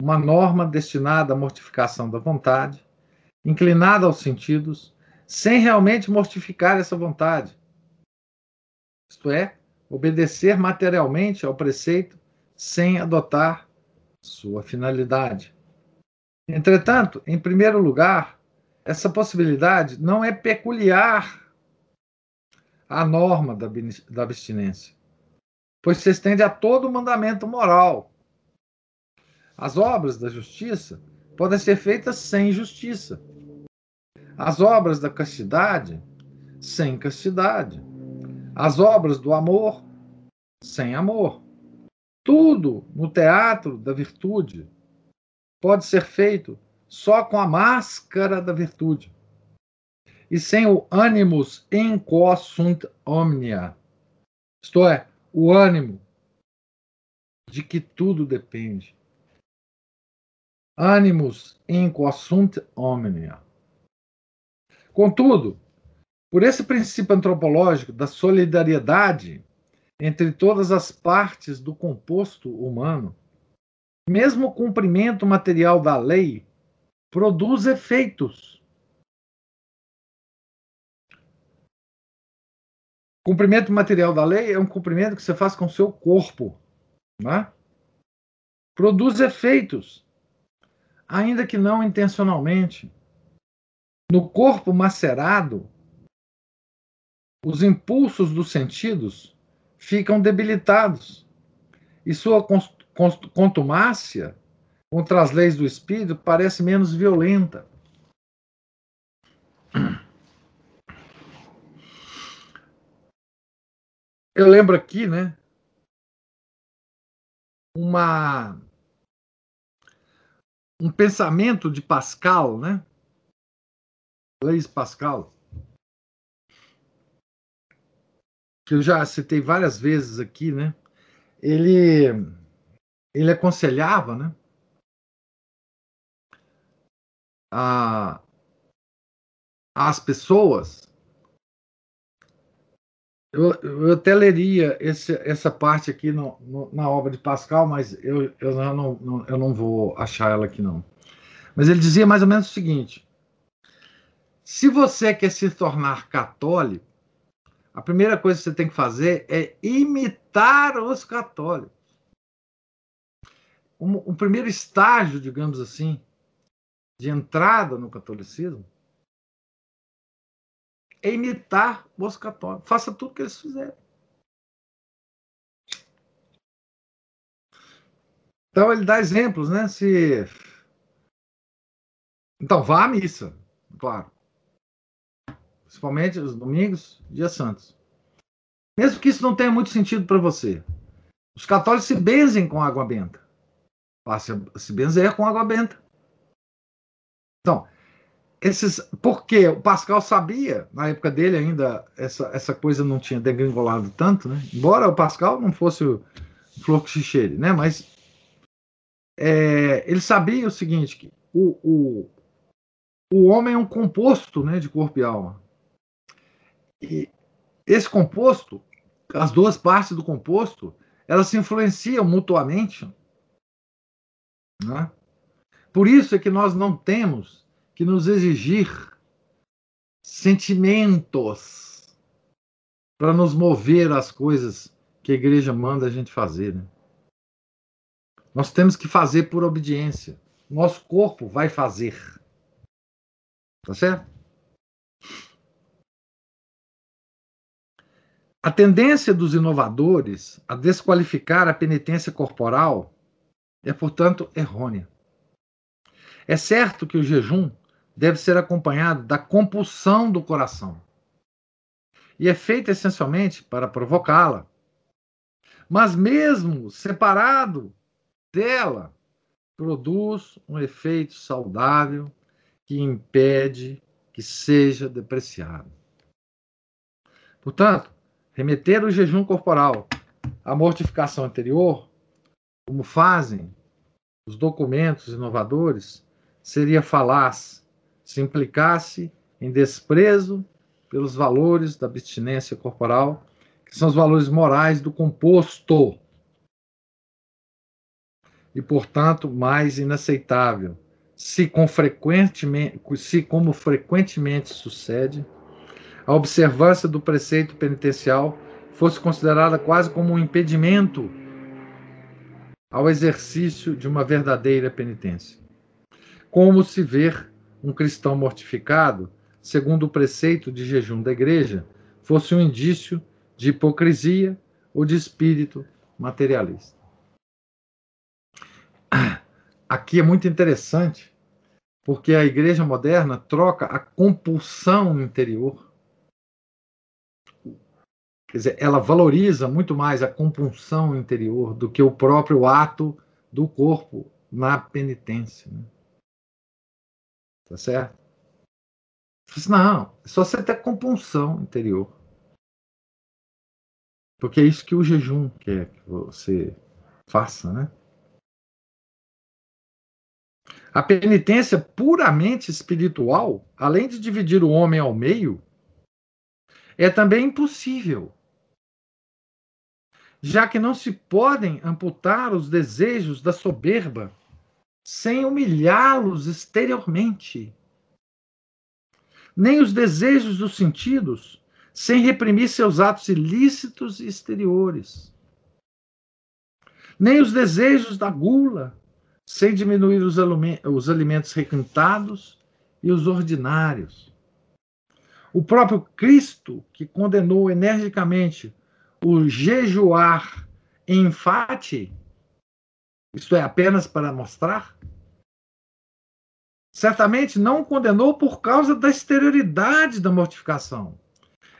A: uma norma destinada à mortificação da vontade, inclinada aos sentidos, sem realmente mortificar essa vontade. Isto é, obedecer materialmente ao preceito sem adotar sua finalidade. Entretanto, em primeiro lugar, essa possibilidade não é peculiar à norma da abstinência pois se estende a todo o mandamento moral. As obras da justiça podem ser feitas sem justiça. As obras da castidade, sem castidade. As obras do amor, sem amor. Tudo no teatro da virtude pode ser feito só com a máscara da virtude e sem o animus quo sunt omnia. Isto é, o ânimo de que tudo depende. Animus inquasunt omnia. Contudo, por esse princípio antropológico da solidariedade entre todas as partes do composto humano, mesmo o cumprimento material da lei produz efeitos Cumprimento material da lei é um cumprimento que você faz com o seu corpo. Né? Produz efeitos, ainda que não intencionalmente. No corpo macerado, os impulsos dos sentidos ficam debilitados e sua contumácia contra as leis do espírito parece menos violenta. Eu lembro aqui, né? Uma um pensamento de Pascal, né? Blaise Pascal, que eu já citei várias vezes aqui, né? Ele ele aconselhava, né? A, as pessoas eu, eu até leria esse, essa parte aqui no, no, na obra de Pascal, mas eu, eu, não, não, eu não vou achar ela aqui, não. Mas ele dizia mais ou menos o seguinte: Se você quer se tornar católico, a primeira coisa que você tem que fazer é imitar os católicos. O, primeiro estágio, digamos assim, de entrada no catolicismo é imitar os católicos. Faça tudo o que eles fizeram. Então ele dá exemplos, né? Se então vá à missa, claro. Principalmente os domingos, dia santos. Mesmo que isso não tenha muito sentido para você. Os católicos se benzem com água benta. Se benzer com água benta. Então, esses, porque o Pascal sabia, na época dele ainda, essa, essa coisa não tinha degringolado tanto, né? Embora o Pascal não fosse o Flor né? Mas é, ele sabia o seguinte, que o, o, o homem é um composto né, de corpo e alma. E esse composto, as duas partes do composto, elas se influenciam mutuamente. Né? Por isso é que nós não temos que nos exigir sentimentos para nos mover às coisas que a igreja manda a gente fazer. Né? Nós temos que fazer por obediência. Nosso corpo vai fazer. Tá certo? A tendência dos inovadores a desqualificar a penitência corporal é, portanto, errônea. É certo que o jejum deve ser acompanhado da compulsão do coração e é feito essencialmente para provocá-la. Mas, mesmo separado dela, produz um efeito saudável que impede que seja depreciado. Portanto, remeter o jejum corporal à mortificação anterior, como fazem os documentos inovadores, seria falaz se implicasse em desprezo pelos valores da abstinência corporal, que são os valores morais do composto. E, portanto, mais inaceitável, se, com frequentemente, se como frequentemente sucede, a observância do preceito penitencial fosse considerada quase como um impedimento ao exercício de uma verdadeira penitência. Como se ver um cristão mortificado, segundo o preceito de jejum da igreja, fosse um indício de hipocrisia ou de espírito materialista. Aqui é muito interessante, porque a igreja moderna troca a compulsão interior Quer dizer, ela valoriza muito mais a compunção interior do que o próprio ato do corpo na penitência. Né? Tá certo? Não, é só você ter compunção interior. Porque é isso que o jejum quer que você faça, né? A penitência puramente espiritual, além de dividir o homem ao meio, é também impossível já que não se podem amputar os desejos da soberba sem humilhá-los exteriormente, nem os desejos dos sentidos sem reprimir seus atos ilícitos e exteriores, nem os desejos da gula sem diminuir os, os alimentos requintados e os ordinários. O próprio Cristo, que condenou energicamente o jejuar enfate, isto é, apenas para mostrar, certamente não condenou por causa da exterioridade da mortificação,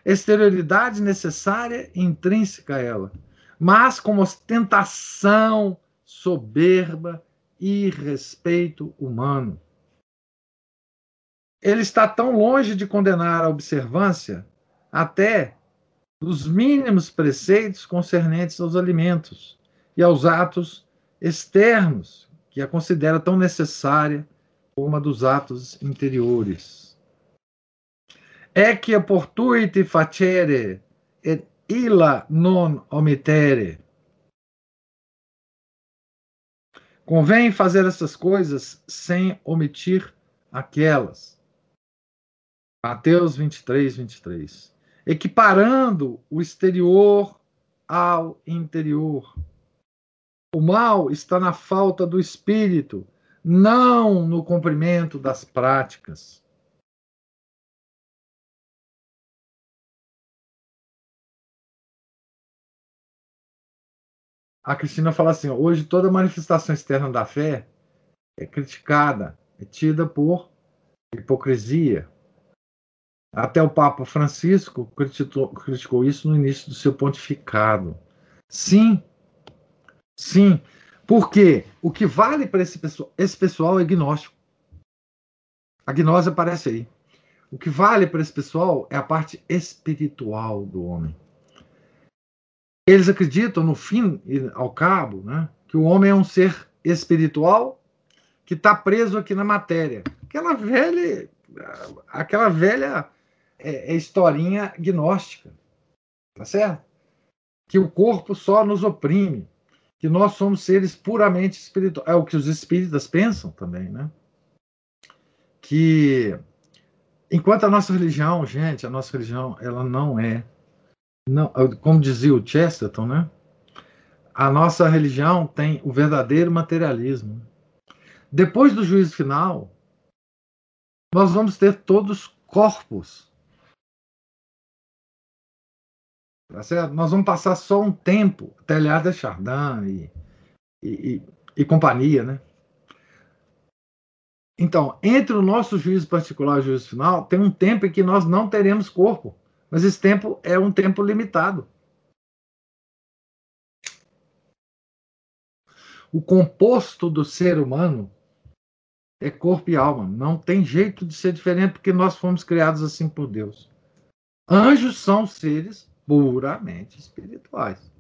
A: exterioridade necessária e intrínseca a ela, mas como ostentação soberba e respeito humano. Ele está tão longe de condenar a observância até dos mínimos preceitos concernentes aos alimentos e aos atos externos, que a considera tão necessária como a dos atos interiores. Ecce portuite facere et illa non omitere. Convém fazer essas coisas sem omitir aquelas. Mateus 23, 23. Equiparando o exterior ao interior. O mal está na falta do espírito, não no cumprimento das práticas. A Cristina fala assim: hoje toda manifestação externa da fé é criticada, é tida por hipocrisia. Até o Papa Francisco criticou, criticou isso no início do seu pontificado. Sim, sim, porque o que vale para esse pessoal, esse pessoal é gnóstico. A gnose aparece aí. O que vale para esse pessoal é a parte espiritual do homem. Eles acreditam, no fim e ao cabo, né, que o homem é um ser espiritual que está preso aqui na matéria. Aquela velha, aquela velha é, é historinha gnóstica, tá certo? Que o corpo só nos oprime, que nós somos seres puramente espirituais. É o que os espíritas pensam também, né? Que enquanto a nossa religião, gente, a nossa religião, ela não é, não, como dizia o Chesterton, né? A nossa religião tem o verdadeiro materialismo. Depois do juízo final, nós vamos ter todos corpos. Tá certo? Nós vamos passar só um tempo, Telhada Chardin e, e, e companhia, né? Então, entre o nosso juízo particular e o juízo final, tem um tempo em que nós não teremos corpo. Mas esse tempo é um tempo limitado. O composto do ser humano é corpo e alma. Não tem jeito de ser diferente porque nós fomos criados assim por Deus. Anjos são seres puramente espirituais.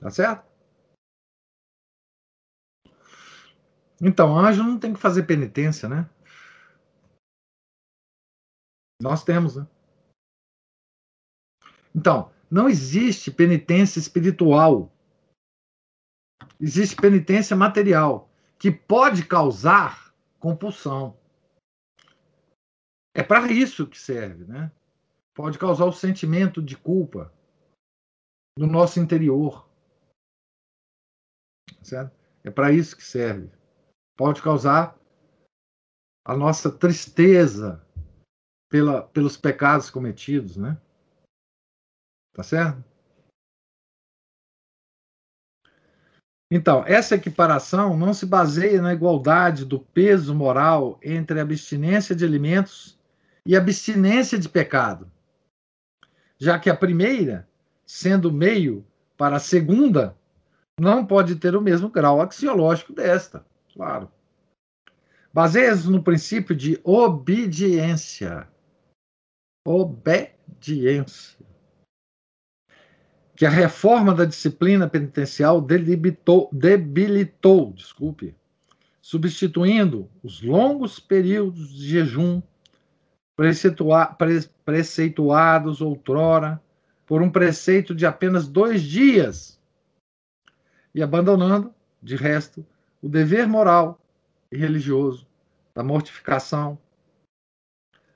A: Tá certo? Então, anjo não tem que fazer penitência, né? Nós temos, né? Então, não existe penitência espiritual. Existe penitência material que pode causar compulsão. É para isso que serve, né? Pode causar o sentimento de culpa no nosso interior. Certo? É para isso que serve. Pode causar a nossa tristeza pela, pelos pecados cometidos, né? Tá certo? Então, essa equiparação não se baseia na igualdade do peso moral entre abstinência de alimentos e abstinência de pecado, já que a primeira, sendo meio para a segunda, não pode ter o mesmo grau axiológico desta, claro. Baseia-se no princípio de obediência. Obediência que a reforma da disciplina penitencial debilitou, debilitou desculpe, substituindo os longos períodos de jejum preceituados outrora por um preceito de apenas dois dias e abandonando, de resto, o dever moral e religioso da mortificação,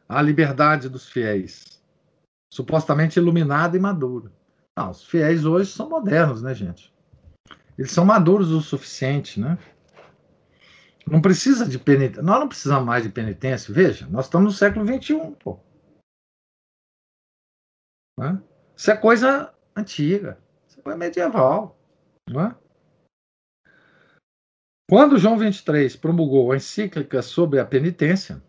A: a liberdade dos fiéis, supostamente iluminada e madura. Não, os fiéis hoje são modernos, né, gente? Eles são maduros o suficiente, né? Não precisa de penitência. Nós não precisamos mais de penitência. Veja, nós estamos no século XXI, pô. Né? Isso é coisa antiga. Isso é coisa medieval. É? Quando João 23 promulgou a encíclica sobre a penitência,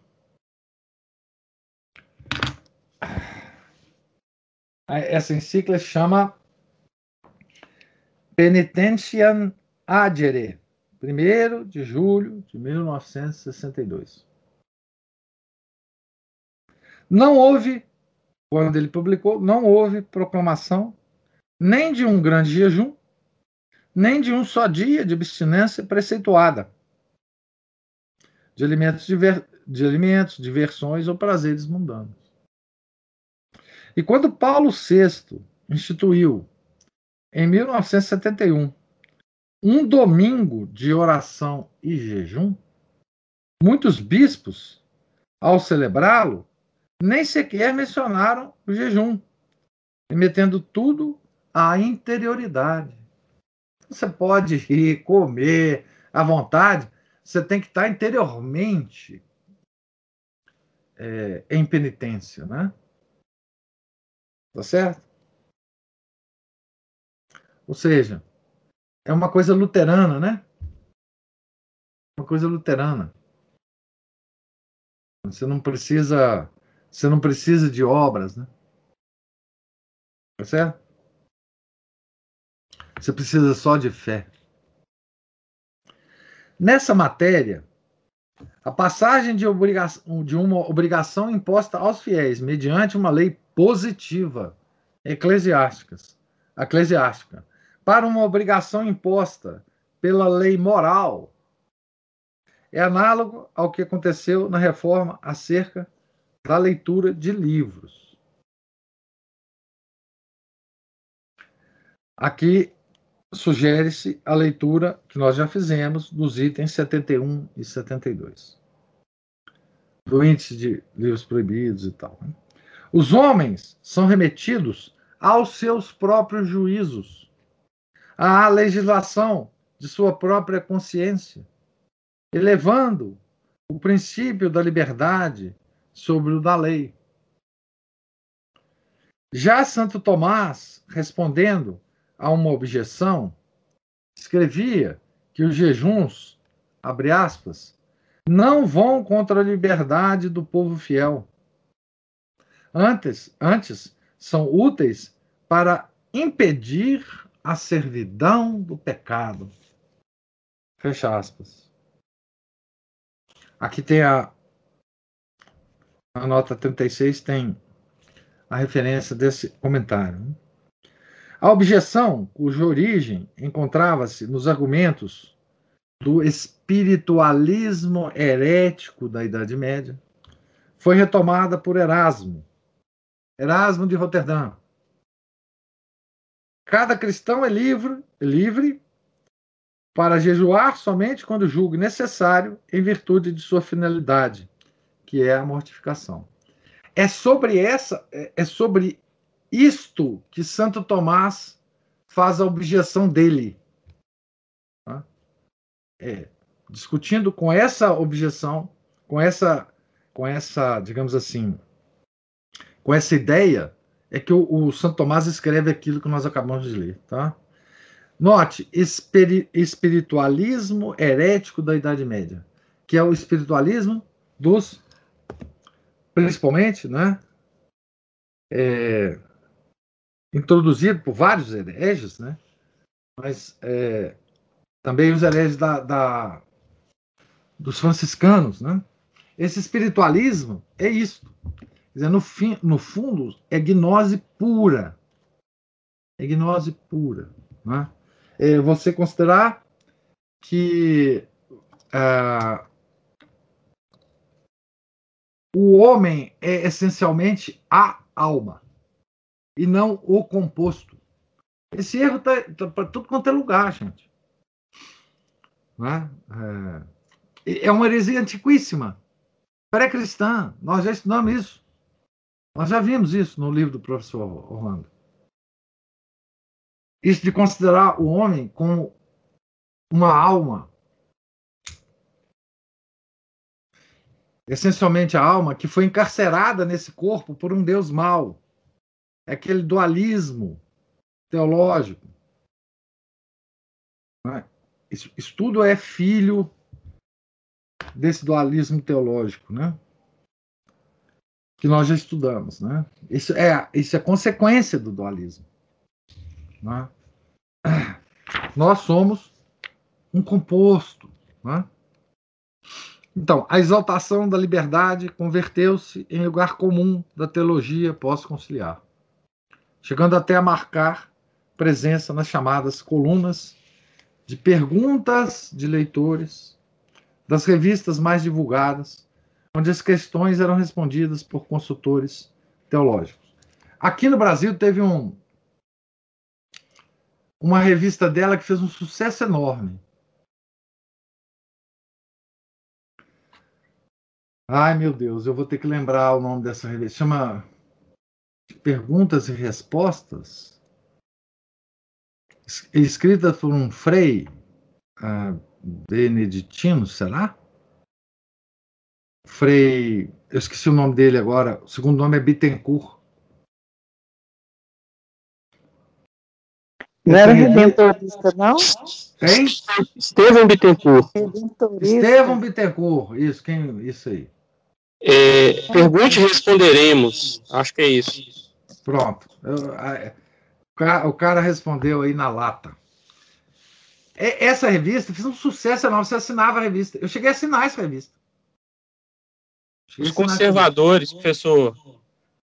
A: essa encíclica chama Penitentiam Agere, 1 de julho de 1962. Não houve, quando ele publicou, não houve proclamação nem de um grande jejum, nem de um só dia de abstinência preceituada de alimentos, diver, de alimentos, diversões ou prazeres mundanos. E quando Paulo VI instituiu, em 1971, um domingo de oração e jejum, muitos bispos, ao celebrá-lo, nem sequer mencionaram o jejum, remetendo tudo à interioridade. Você pode ir comer à vontade, você tem que estar interiormente é, em penitência, né? Tá certo? Ou seja, é uma coisa luterana, né? Uma coisa luterana. Você não precisa, você não precisa de obras, né? Tá certo? Você precisa só de fé. Nessa matéria, a passagem de, obrigação, de uma obrigação imposta aos fiéis mediante uma lei positiva eclesiástica, eclesiástica para uma obrigação imposta pela lei moral é análogo ao que aconteceu na reforma acerca da leitura de livros. Aqui sugere-se a leitura que nós já fizemos dos itens 71 e 72. Do índice de livros proibidos e tal. Né? Os homens são remetidos aos seus próprios juízos, à legislação de sua própria consciência, elevando o princípio da liberdade sobre o da lei. Já Santo Tomás, respondendo a uma objeção, escrevia que os jejuns, abre aspas, não vão contra a liberdade do povo fiel. Antes, antes são úteis para impedir a servidão do pecado. Fecha aspas. Aqui tem a, a nota 36, tem a referência desse comentário. A objeção, cuja origem encontrava-se nos argumentos do espiritualismo herético da Idade Média, foi retomada por Erasmo, Erasmo de Roterdã. Cada cristão é livre, livre para jejuar somente quando julgue necessário em virtude de sua finalidade, que é a mortificação. É sobre essa, é, é sobre isto que Santo Tomás faz a objeção dele. Tá? É, discutindo com essa objeção, com essa, com essa, digamos assim, com essa ideia, é que o, o Santo Tomás escreve aquilo que nós acabamos de ler, tá? Note, espiri, espiritualismo herético da Idade Média, que é o espiritualismo dos, principalmente, né? É, introduzido por vários hereges, né? mas é, também os hereges da, da, dos franciscanos. Né? Esse espiritualismo é isso. Dizer, no, fim, no fundo, é gnose pura. É gnose pura. Né? É você considerar que uh, o homem é essencialmente a alma e não o composto. Esse erro está tá para tudo quanto é lugar, gente. Né? É, é uma heresia antiquíssima, pré-cristã. Nós já estudamos isso. Nós já vimos isso no livro do professor Orlando. Isso de considerar o homem como uma alma. Essencialmente a alma que foi encarcerada nesse corpo por um Deus mau é aquele dualismo teológico. Né? Isso, isso tudo é filho desse dualismo teológico, né? Que nós já estudamos, né? Isso é, isso é consequência do dualismo. Né? Nós somos um composto, né? Então, a exaltação da liberdade converteu-se em lugar comum da teologia pós-conciliar chegando até a marcar presença nas chamadas colunas de perguntas de leitores das revistas mais divulgadas, onde as questões eram respondidas por consultores teológicos. Aqui no Brasil teve um, uma revista dela que fez um sucesso enorme. Ai, meu Deus, eu vou ter que lembrar o nome dessa revista. Chama Perguntas e Respostas. Escrita por um frei uh, beneditino, será? Frei. Eu esqueci o nome dele agora. O segundo nome é Bittencourt.
B: Não era redentorista, não?
A: Quem?
C: Estevão Bittencourt.
A: Estevão Bittencourt, isso, quem, isso aí.
C: É, pergunte e responderemos. Acho que é isso.
A: Pronto. Eu, a, o cara respondeu aí na lata. Essa revista fez um sucesso enorme. Você assinava a revista. Eu cheguei a assinar essa revista.
C: Os conservadores, professor.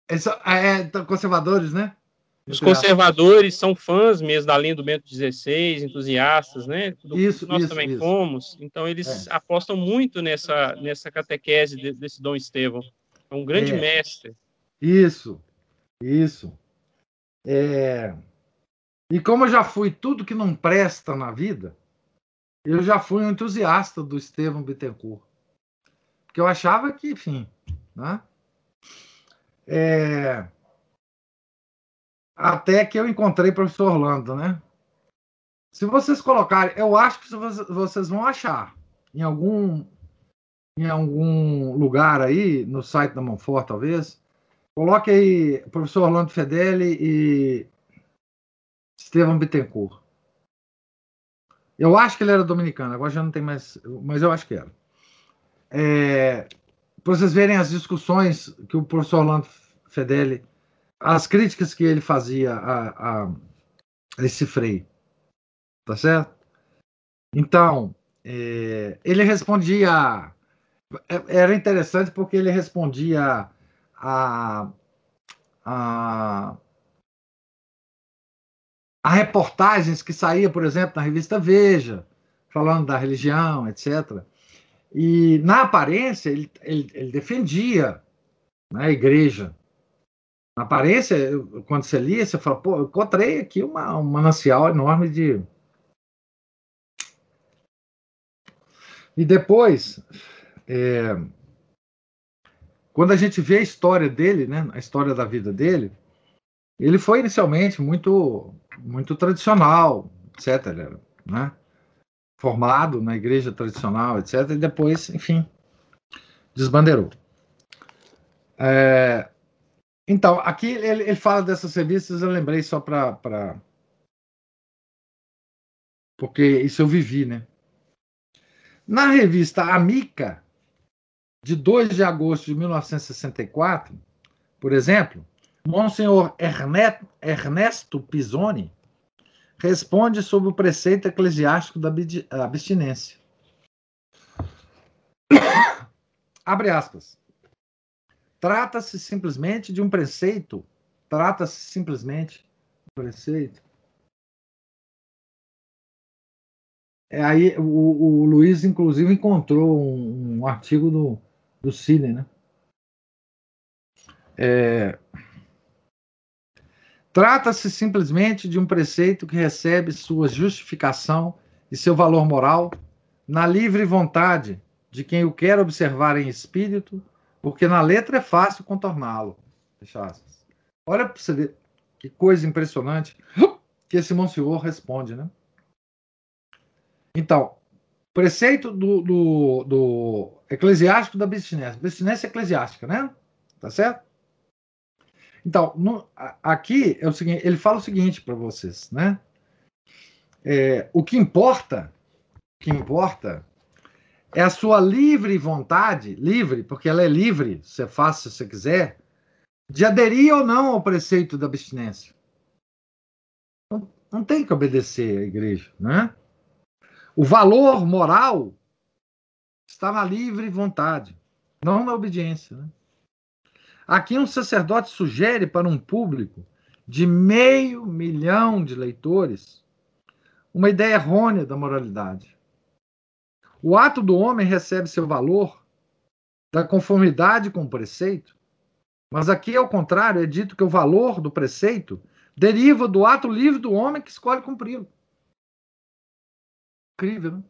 A: É, é, conservadores, né?
C: Os conservadores são fãs mesmo da linha do Bento XVI, entusiastas, né?
A: Do, isso,
C: nós
A: isso,
C: também
A: isso.
C: fomos. Então, eles é. apostam muito nessa, nessa catequese de, desse Dom Estevão. É um grande
A: é.
C: mestre.
A: Isso, isso. É... E como eu já fui tudo que não presta na vida, eu já fui um entusiasta do Estevão Bittencourt. Porque eu achava que, enfim, né? É... Até que eu encontrei o professor Orlando, né? Se vocês colocarem, eu acho que vocês vão achar em algum em algum lugar aí, no site da Monfort, talvez, coloque aí professor Orlando Fedeli e Estevam Bittencourt. Eu acho que ele era dominicano, agora já não tem mais, mas eu acho que era. É, para vocês verem as discussões que o professor Orlando Fedeli as críticas que ele fazia a, a esse Frei. Tá certo? Então, é, ele respondia. É, era interessante porque ele respondia a, a, a reportagens que saía, por exemplo, na revista Veja, falando da religião, etc. E, na aparência, ele, ele, ele defendia né, a igreja, na aparência, quando você lia, você fala, pô, eu encontrei aqui uma, um manancial enorme de. E depois, é, quando a gente vê a história dele, né, a história da vida dele, ele foi inicialmente muito, muito tradicional, etc. Né? Formado na igreja tradicional, etc. E depois, enfim, desbandeirou. É, então, aqui ele, ele, fala dessas revistas, eu lembrei só para. Pra... Porque isso eu vivi, né? Na revista Amica, de 2 de agosto de 1964, por exemplo, Monsenhor Ernesto Pisoni responde sobre o preceito eclesiástico da abstinência. Abre aspas. Trata-se simplesmente de um preceito. Trata-se simplesmente de um preceito. É, aí o, o Luiz, inclusive, encontrou um, um artigo do, do Cine, né? É, Trata-se simplesmente de um preceito que recebe sua justificação e seu valor moral na livre vontade de quem o quer observar em espírito porque na letra é fácil contorná-lo. Olha para você ver que coisa impressionante que esse Monsenhor responde, né? Então, preceito do, do, do eclesiástico da abstinência. Abstinência eclesiástica, né? Tá certo? Então, no, aqui é o seguinte, ele fala o seguinte para vocês, né? É, o que importa, o que importa é a sua livre vontade, livre, porque ela é livre, você faz se você quiser, de aderir ou não ao preceito da abstinência. Não, não tem que obedecer à igreja, né? O valor moral está na livre vontade, não na obediência. Né? Aqui um sacerdote sugere para um público de meio milhão de leitores uma ideia errônea da moralidade. O ato do homem recebe seu valor da conformidade com o preceito, mas aqui, ao contrário, é dito que o valor do preceito deriva do ato livre do homem que escolhe cumpri-lo. Incrível, né?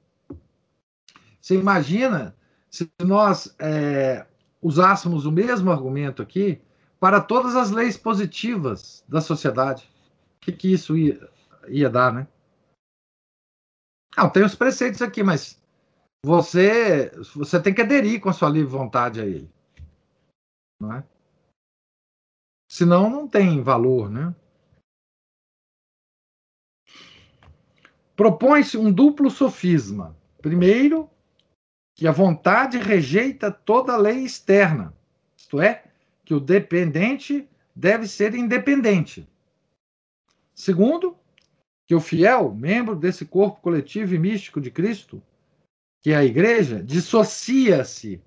A: Você imagina se nós é, usássemos o mesmo argumento aqui para todas as leis positivas da sociedade, o que, que isso ia, ia dar, né? Não, tem os preceitos aqui, mas você você tem que aderir com a sua livre vontade a ele. Não é? Senão não tem valor, né? Propõe-se um duplo sofisma. Primeiro, que a vontade rejeita toda lei externa, isto é, que o dependente deve ser independente. Segundo, que o fiel, membro desse corpo coletivo e místico de Cristo, que é a igreja, dissocia-se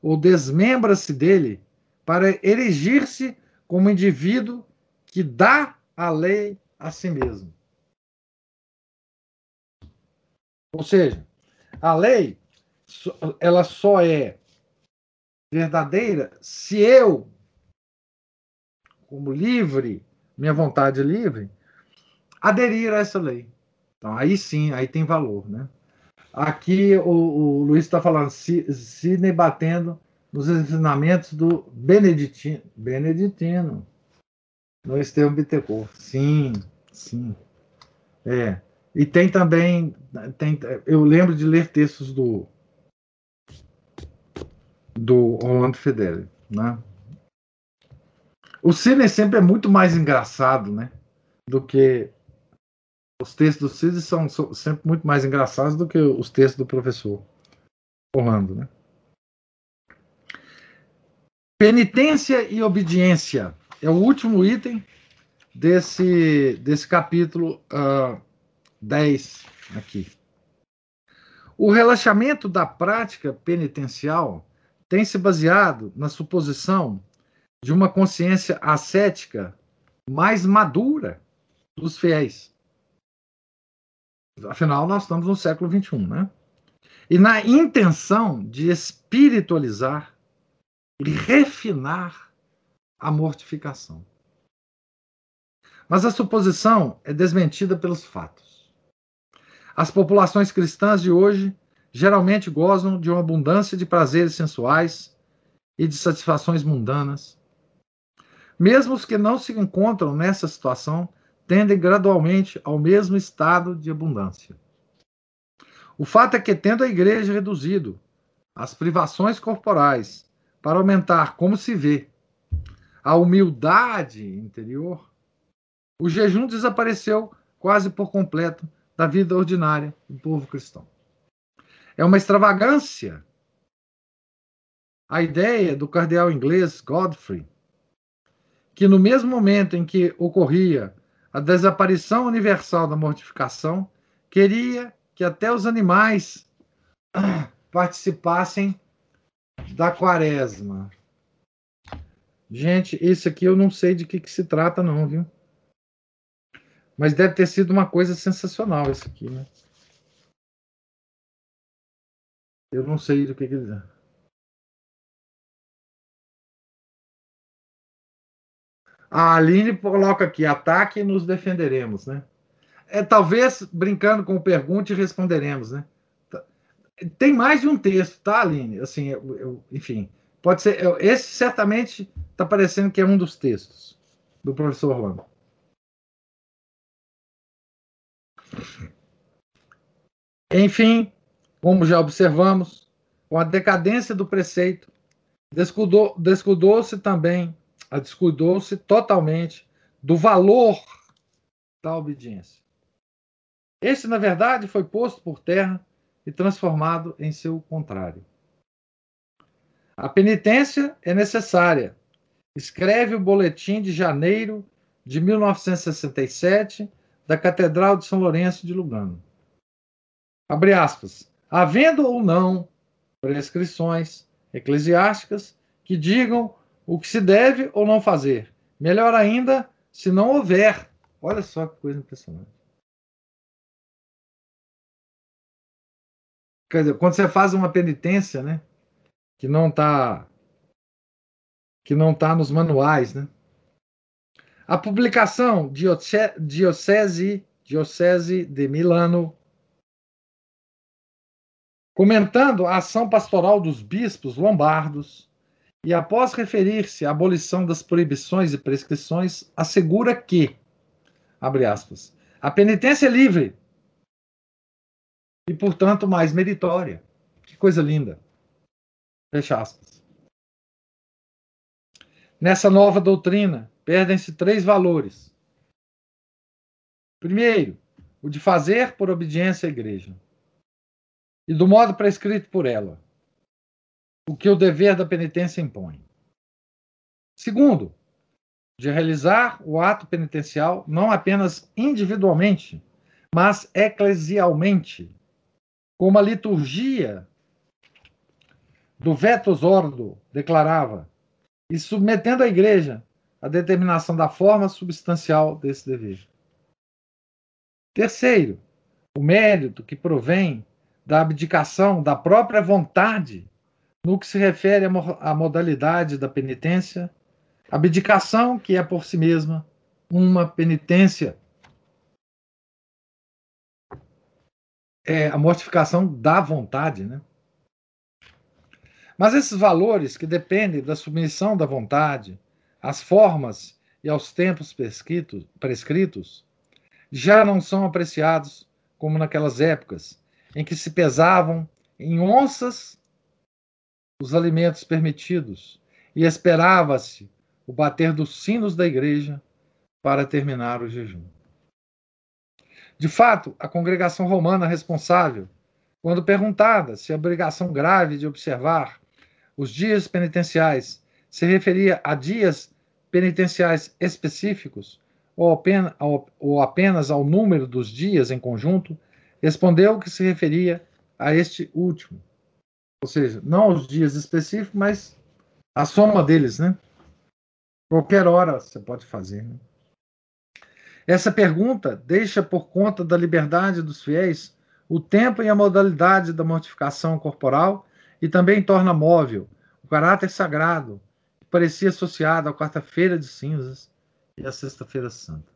A: ou desmembra-se dele para erigir-se como indivíduo que dá a lei a si mesmo. Ou seja, a lei ela só é verdadeira se eu, como livre, minha vontade livre, aderir a essa lei. Então, aí sim, aí tem valor, né? Aqui o, o Luiz está falando, se debatendo nos ensinamentos do Beneditino, Beneditino no Estevão Bittencourt. Sim, sim. É. E tem também, tem, eu lembro de ler textos do do Orlando Fedeli, né? O Sidney sempre é muito mais engraçado, né? Do que os textos do Sidney são sempre muito mais engraçados do que os textos do professor Orlando, né? Penitência e obediência é o último item desse, desse capítulo uh, ah, 10 aqui. O relaxamento da prática penitencial tem se baseado na suposição de uma consciência ascética mais madura dos fiéis. Afinal, nós estamos no século XXI, né? E na intenção de espiritualizar e refinar a mortificação. Mas a suposição é desmentida pelos fatos. As populações cristãs de hoje geralmente gozam de uma abundância de prazeres sensuais e de satisfações mundanas. Mesmo os que não se encontram nessa situação tendem gradualmente ao mesmo estado de abundância. O fato é que, tendo a igreja reduzido as privações corporais para aumentar, como se vê, a humildade interior, o jejum desapareceu quase por completo da vida ordinária do povo cristão. É uma extravagância. A ideia do cardeal inglês Godfrey, que no mesmo momento em que ocorria a desaparição universal da mortificação, queria que até os animais participassem da quaresma. Gente, isso aqui eu não sei de que, que se trata, não, viu? Mas deve ter sido uma coisa sensacional isso aqui, né? Eu não sei do que, que ele. A Aline coloca aqui: ataque e nos defenderemos, né? É, talvez brincando com pergunta e responderemos, né? Tem mais de um texto, tá, Aline? Assim, eu, eu, enfim, pode ser. Eu, esse certamente está parecendo que é um dos textos do professor Orlando. Enfim, como já observamos, com a decadência do preceito, descuidou-se descuidou também, descuidou-se totalmente do valor da obediência. Esse, na verdade, foi posto por terra e transformado em seu contrário. A penitência é necessária. Escreve o boletim de janeiro de 1967 da Catedral de São Lourenço de Lugano. Abre aspas havendo ou não prescrições eclesiásticas que digam o que se deve ou não fazer. Melhor ainda, se não houver. Olha só que coisa impressionante. Quer dizer, quando você faz uma penitência, né, que não está que não tá nos manuais, né? A publicação Diocese, Diocese de Milano comentando a ação pastoral dos bispos lombardos e após referir-se à abolição das proibições e prescrições, assegura que, abre aspas, a penitência é livre e, portanto, mais meritória. Que coisa linda. Fecha aspas. Nessa nova doutrina, perdem-se três valores. Primeiro, o de fazer por obediência à igreja e do modo prescrito por ela, o que o dever da penitência impõe. Segundo, de realizar o ato penitencial não apenas individualmente, mas eclesialmente, como a liturgia do Vetus Ordo declarava, e submetendo a igreja à determinação da forma substancial desse dever. Terceiro, o mérito que provém da abdicação da própria vontade no que se refere à modalidade da penitência, abdicação que é por si mesma uma penitência. É a mortificação da vontade, né? Mas esses valores que dependem da submissão da vontade, às formas e aos tempos prescritos, prescritos já não são apreciados como naquelas épocas em que se pesavam em onças os alimentos permitidos e esperava-se o bater dos sinos da igreja para terminar o jejum. De fato, a congregação romana responsável, quando perguntada se a obrigação grave de observar os dias penitenciais se referia a dias penitenciais específicos ou apenas, ao número dos dias em conjunto, respondeu que se referia a este último. Ou seja, não aos dias específicos, mas a soma deles, né? Qualquer hora você pode fazer. Né? Essa pergunta deixa por conta da liberdade dos fiéis o tempo e a modalidade da mortificação corporal e também torna móvel o caráter sagrado que parecia associado à quarta-feira de cinzas e a Sexta-feira Santa.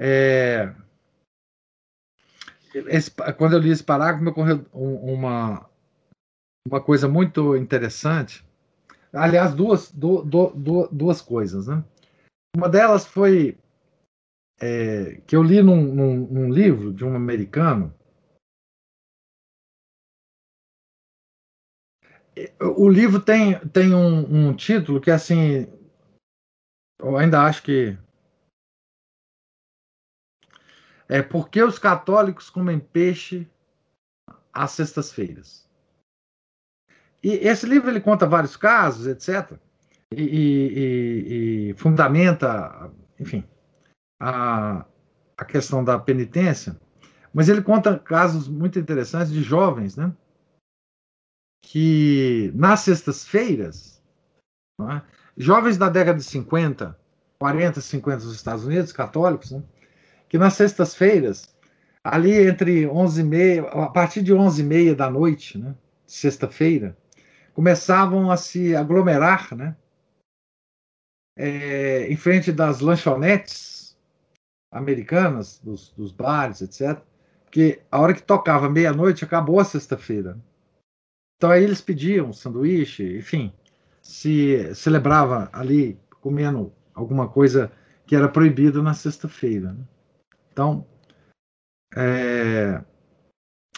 A: É, esse, quando eu li esse parágrafo, me ocorreu uma, uma coisa muito interessante. Aliás, duas, du, du, duas coisas. Né? Uma delas foi é, que eu li num, num, num livro de um americano o livro tem, tem um, um, título que, assim, eu ainda acho que. É Por que os católicos comem peixe às sextas-feiras? E esse livro ele conta vários casos, etc. E, e, e fundamenta, enfim, a, a questão da penitência. Mas ele conta casos muito interessantes de jovens, né? que nas sextas-feiras, é? jovens da década de 50, 40, 50 dos Estados Unidos, católicos, né? Que nas sextas-feiras, ali entre 11 e meia, a partir de 11 e meia da noite, né? sexta-feira, começavam a se aglomerar, né? É, em frente das lanchonetes americanas, dos, dos bares, etc. Porque a hora que tocava meia-noite acabou a sexta-feira. Então aí eles pediam sanduíche, enfim, se celebrava ali comendo alguma coisa que era proibida na sexta-feira. Né? Então, é...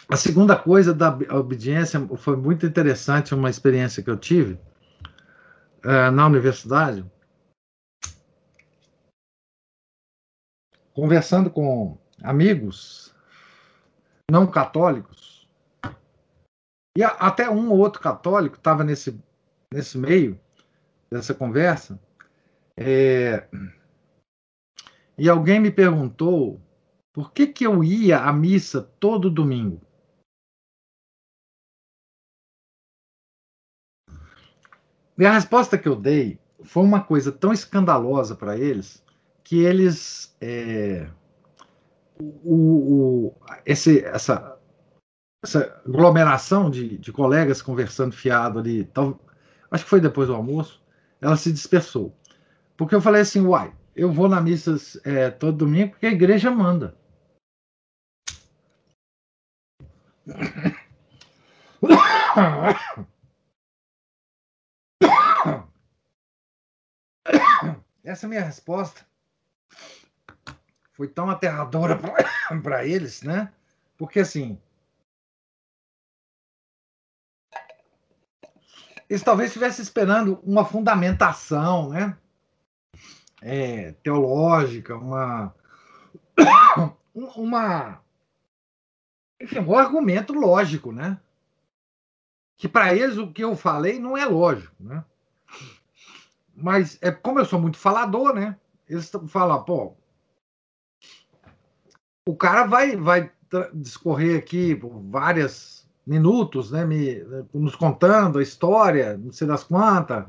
A: a segunda coisa da obediência foi muito interessante, uma experiência que eu tive é, na universidade, conversando com amigos não católicos, e a, até um ou outro católico estava nesse, nesse meio dessa conversa. É, e alguém me perguntou por que, que eu ia à missa todo domingo. E a resposta que eu dei foi uma coisa tão escandalosa para eles que eles. É, o, o, esse, essa, essa aglomeração de, de colegas conversando fiado ali, tal, acho que foi depois do almoço, ela se dispersou. Porque eu falei assim, uai, eu vou na missa é, todo domingo porque a igreja manda. Essa minha resposta foi tão aterradora para eles, né? Porque assim. Eles talvez estivessem esperando uma fundamentação, né? É, teológica, uma. uma enfim, um argumento lógico, né? Que para eles o que eu falei não é lógico, né? Mas é como eu sou muito falador, né? Eles falam, pô, o cara vai, vai discorrer aqui por vários minutos, né, me, nos contando a história, não sei das quantas,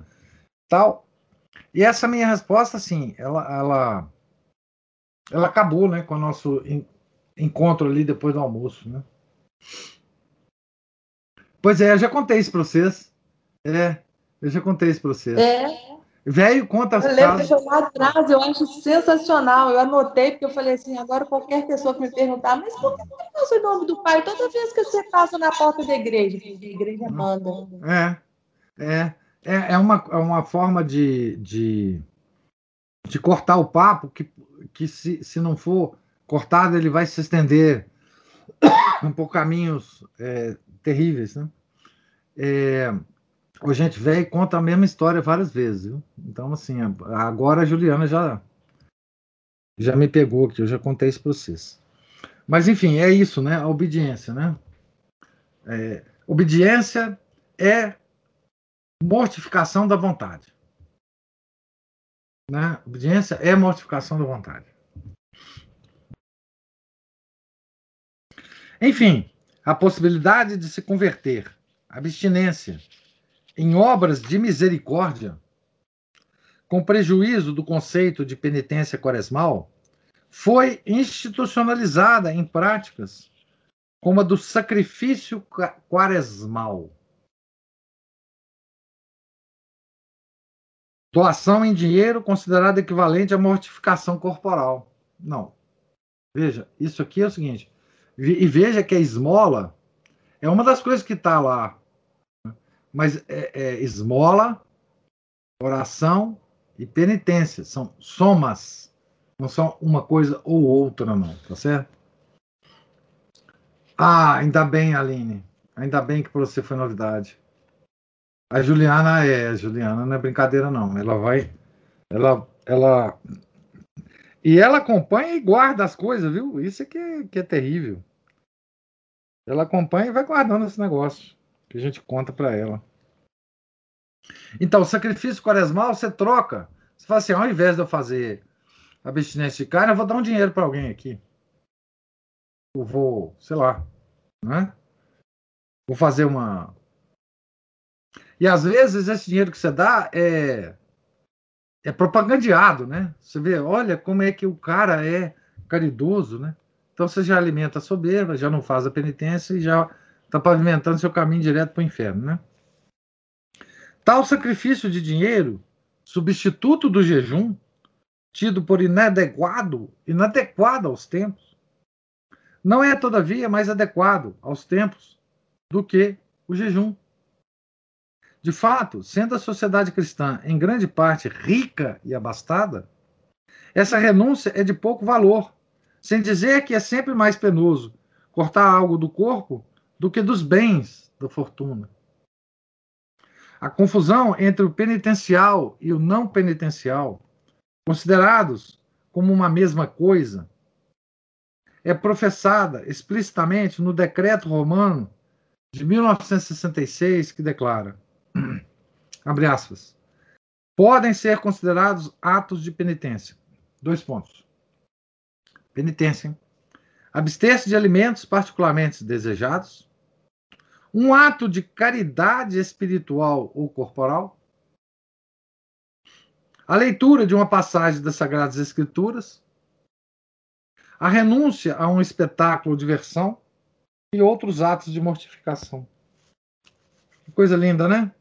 A: tal. E essa minha resposta, assim, ela, ela, ela acabou, né, com o nosso encontro ali depois do almoço, né? Pois é, eu já contei isso para vocês. É, eu já contei isso para vocês.
B: É.
A: Velho, conta as
B: Eu lembro que lá atrás, eu acho sensacional. Eu anotei, porque eu falei assim, agora qualquer pessoa que me perguntar, mas por que não o nome do pai toda vez que você passa na porta da igreja? A igreja manda.
A: É, é, é, é uma, é uma forma de, de, de cortar o papo que, que se, se não for cortado, ele vai se estender por caminhos é, terríveis, né? É, o Gente Velho conta a mesma história várias vezes, viu? Então, assim, agora a Juliana já, já me pegou aqui, eu já contei isso para vocês. Mas, enfim, é isso, né? A obediência, né? É, obediência é mortificação da vontade. Né? Obediência é mortificação da vontade. Enfim, a possibilidade de se converter, abstinência, em obras de misericórdia, com prejuízo do conceito de penitência quaresmal, foi institucionalizada em práticas como a do sacrifício quaresmal. Doação em dinheiro considerada equivalente à mortificação corporal. Não. Veja, isso aqui é o seguinte. E veja que a esmola é uma das coisas que está lá mas é, é esmola, oração e penitência. São somas. Não são uma coisa ou outra, não. Tá certo? Ah, ainda bem, Aline. Ainda bem que para você foi novidade. A Juliana é, a Juliana não é brincadeira, não. Ela vai. Ela. ela e ela acompanha e guarda as coisas, viu? Isso é que é, que é terrível. Ela acompanha e vai guardando esse negócio que a gente conta para ela. Então, o sacrifício quaresmal você troca. Você fala assim: ao invés de eu fazer abstinência de carne, eu vou dar um dinheiro para alguém aqui. Eu vou, sei lá, né? Vou fazer uma. E às vezes esse dinheiro que você dá é é propagandeado, né? Você vê, olha como é que o cara é caridoso, né? Então você já alimenta a soberba, já não faz a penitência e já está pavimentando seu caminho direto para o inferno, né? Tal sacrifício de dinheiro, substituto do jejum, tido por inadequado, inadequado aos tempos, não é, todavia, mais adequado aos tempos do que o jejum. De fato, sendo a sociedade cristã em grande parte rica e abastada, essa renúncia é de pouco valor, sem dizer que é sempre mais penoso cortar algo do corpo do que dos bens da fortuna. A confusão entre o penitencial e o não penitencial, considerados como uma mesma coisa, é professada explicitamente no decreto romano de 1966, que declara: abre aspas, podem ser considerados atos de penitência. Dois pontos. Penitência. Abster-se de alimentos particularmente desejados, um ato de caridade espiritual ou corporal, a leitura de uma passagem das Sagradas Escrituras, a renúncia a um espetáculo ou diversão e outros atos de mortificação. Que coisa linda, né?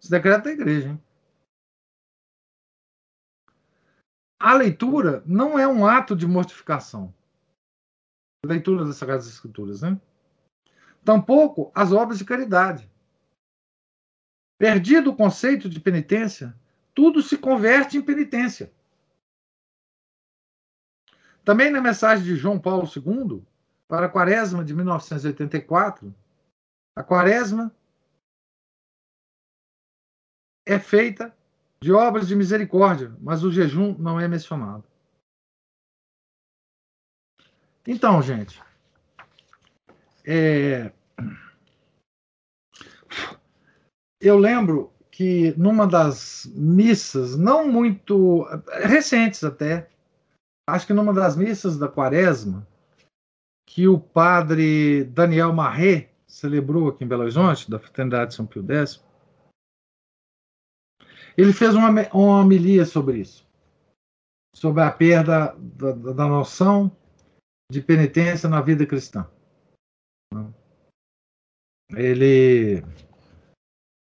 A: Esse decreto da igreja. Hein? A leitura não é um ato de mortificação. Leitura das Sagradas Escrituras, né? tampouco as obras de caridade. Perdido o conceito de penitência, tudo se converte em penitência. Também na mensagem de João Paulo II, para a quaresma de 1984, a quaresma é feita de obras de misericórdia, mas o jejum não é mencionado. Então, gente, é... eu lembro que numa das missas, não muito recentes até, acho que numa das missas da Quaresma, que o padre Daniel Marré celebrou aqui em Belo Horizonte, da Fraternidade São Pio X, ele fez uma, uma homilia sobre isso, sobre a perda da, da noção de penitência na vida cristã. Ele,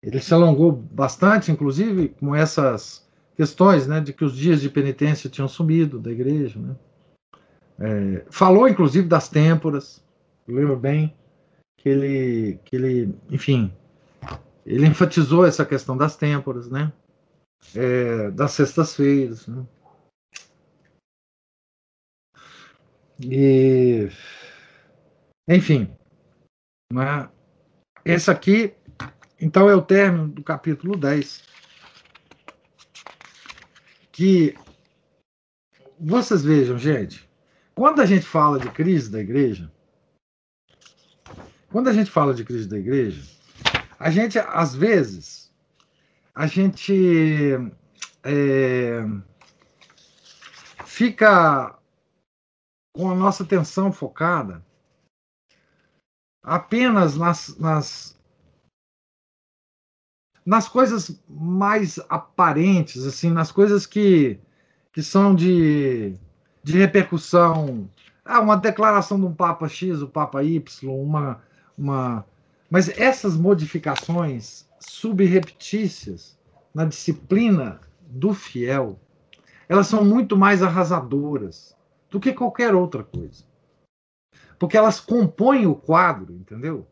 A: ele se alongou bastante, inclusive, com essas questões né, de que os dias de penitência tinham sumido da igreja. Né? É, falou, inclusive, das têmporas, lembro bem que ele, que ele, enfim, ele enfatizou essa questão das têmporas, né? É, das sextas-feiras. Né? E, enfim, né? esse aqui, então, é o término do capítulo 10. Que vocês vejam, gente, quando a gente fala de crise da igreja, quando a gente fala de crise da igreja, a gente, às vezes, a gente é, fica com a nossa atenção focada apenas nas, nas, nas coisas mais aparentes, assim, nas coisas que, que são de, de repercussão. Ah, uma declaração de um Papa X, o Papa Y, uma, uma. Mas essas modificações subreptícias na disciplina do fiel, elas são muito mais arrasadoras do que qualquer outra coisa. Porque elas compõem o quadro, entendeu?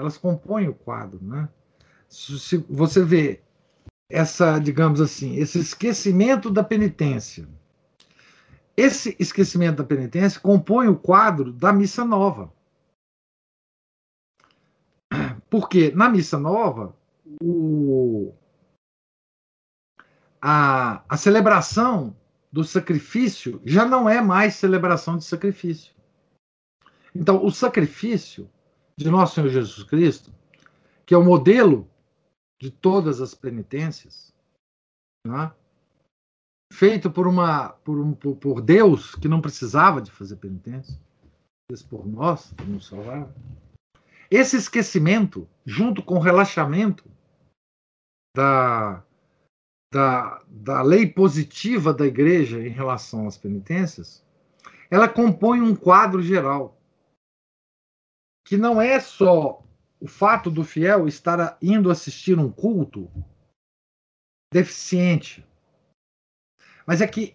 A: Elas compõem o quadro, né? Se você vê essa, digamos assim, esse esquecimento da penitência. Esse esquecimento da penitência compõe o quadro da missa nova. Porque na missa nova, o, a, a celebração do sacrifício já não é mais celebração de sacrifício. Então, o sacrifício de nosso Senhor Jesus Cristo, que é o modelo de todas as penitências, né? feito por uma por, um, por, Deus que não precisava de fazer penitência, fez por nós, para nos salvar. Esse esquecimento, junto com o relaxamento da, da, da lei positiva da igreja em relação às penitências, ela compõe um quadro geral, que não é só o fato do fiel estar indo assistir um culto deficiente, mas é que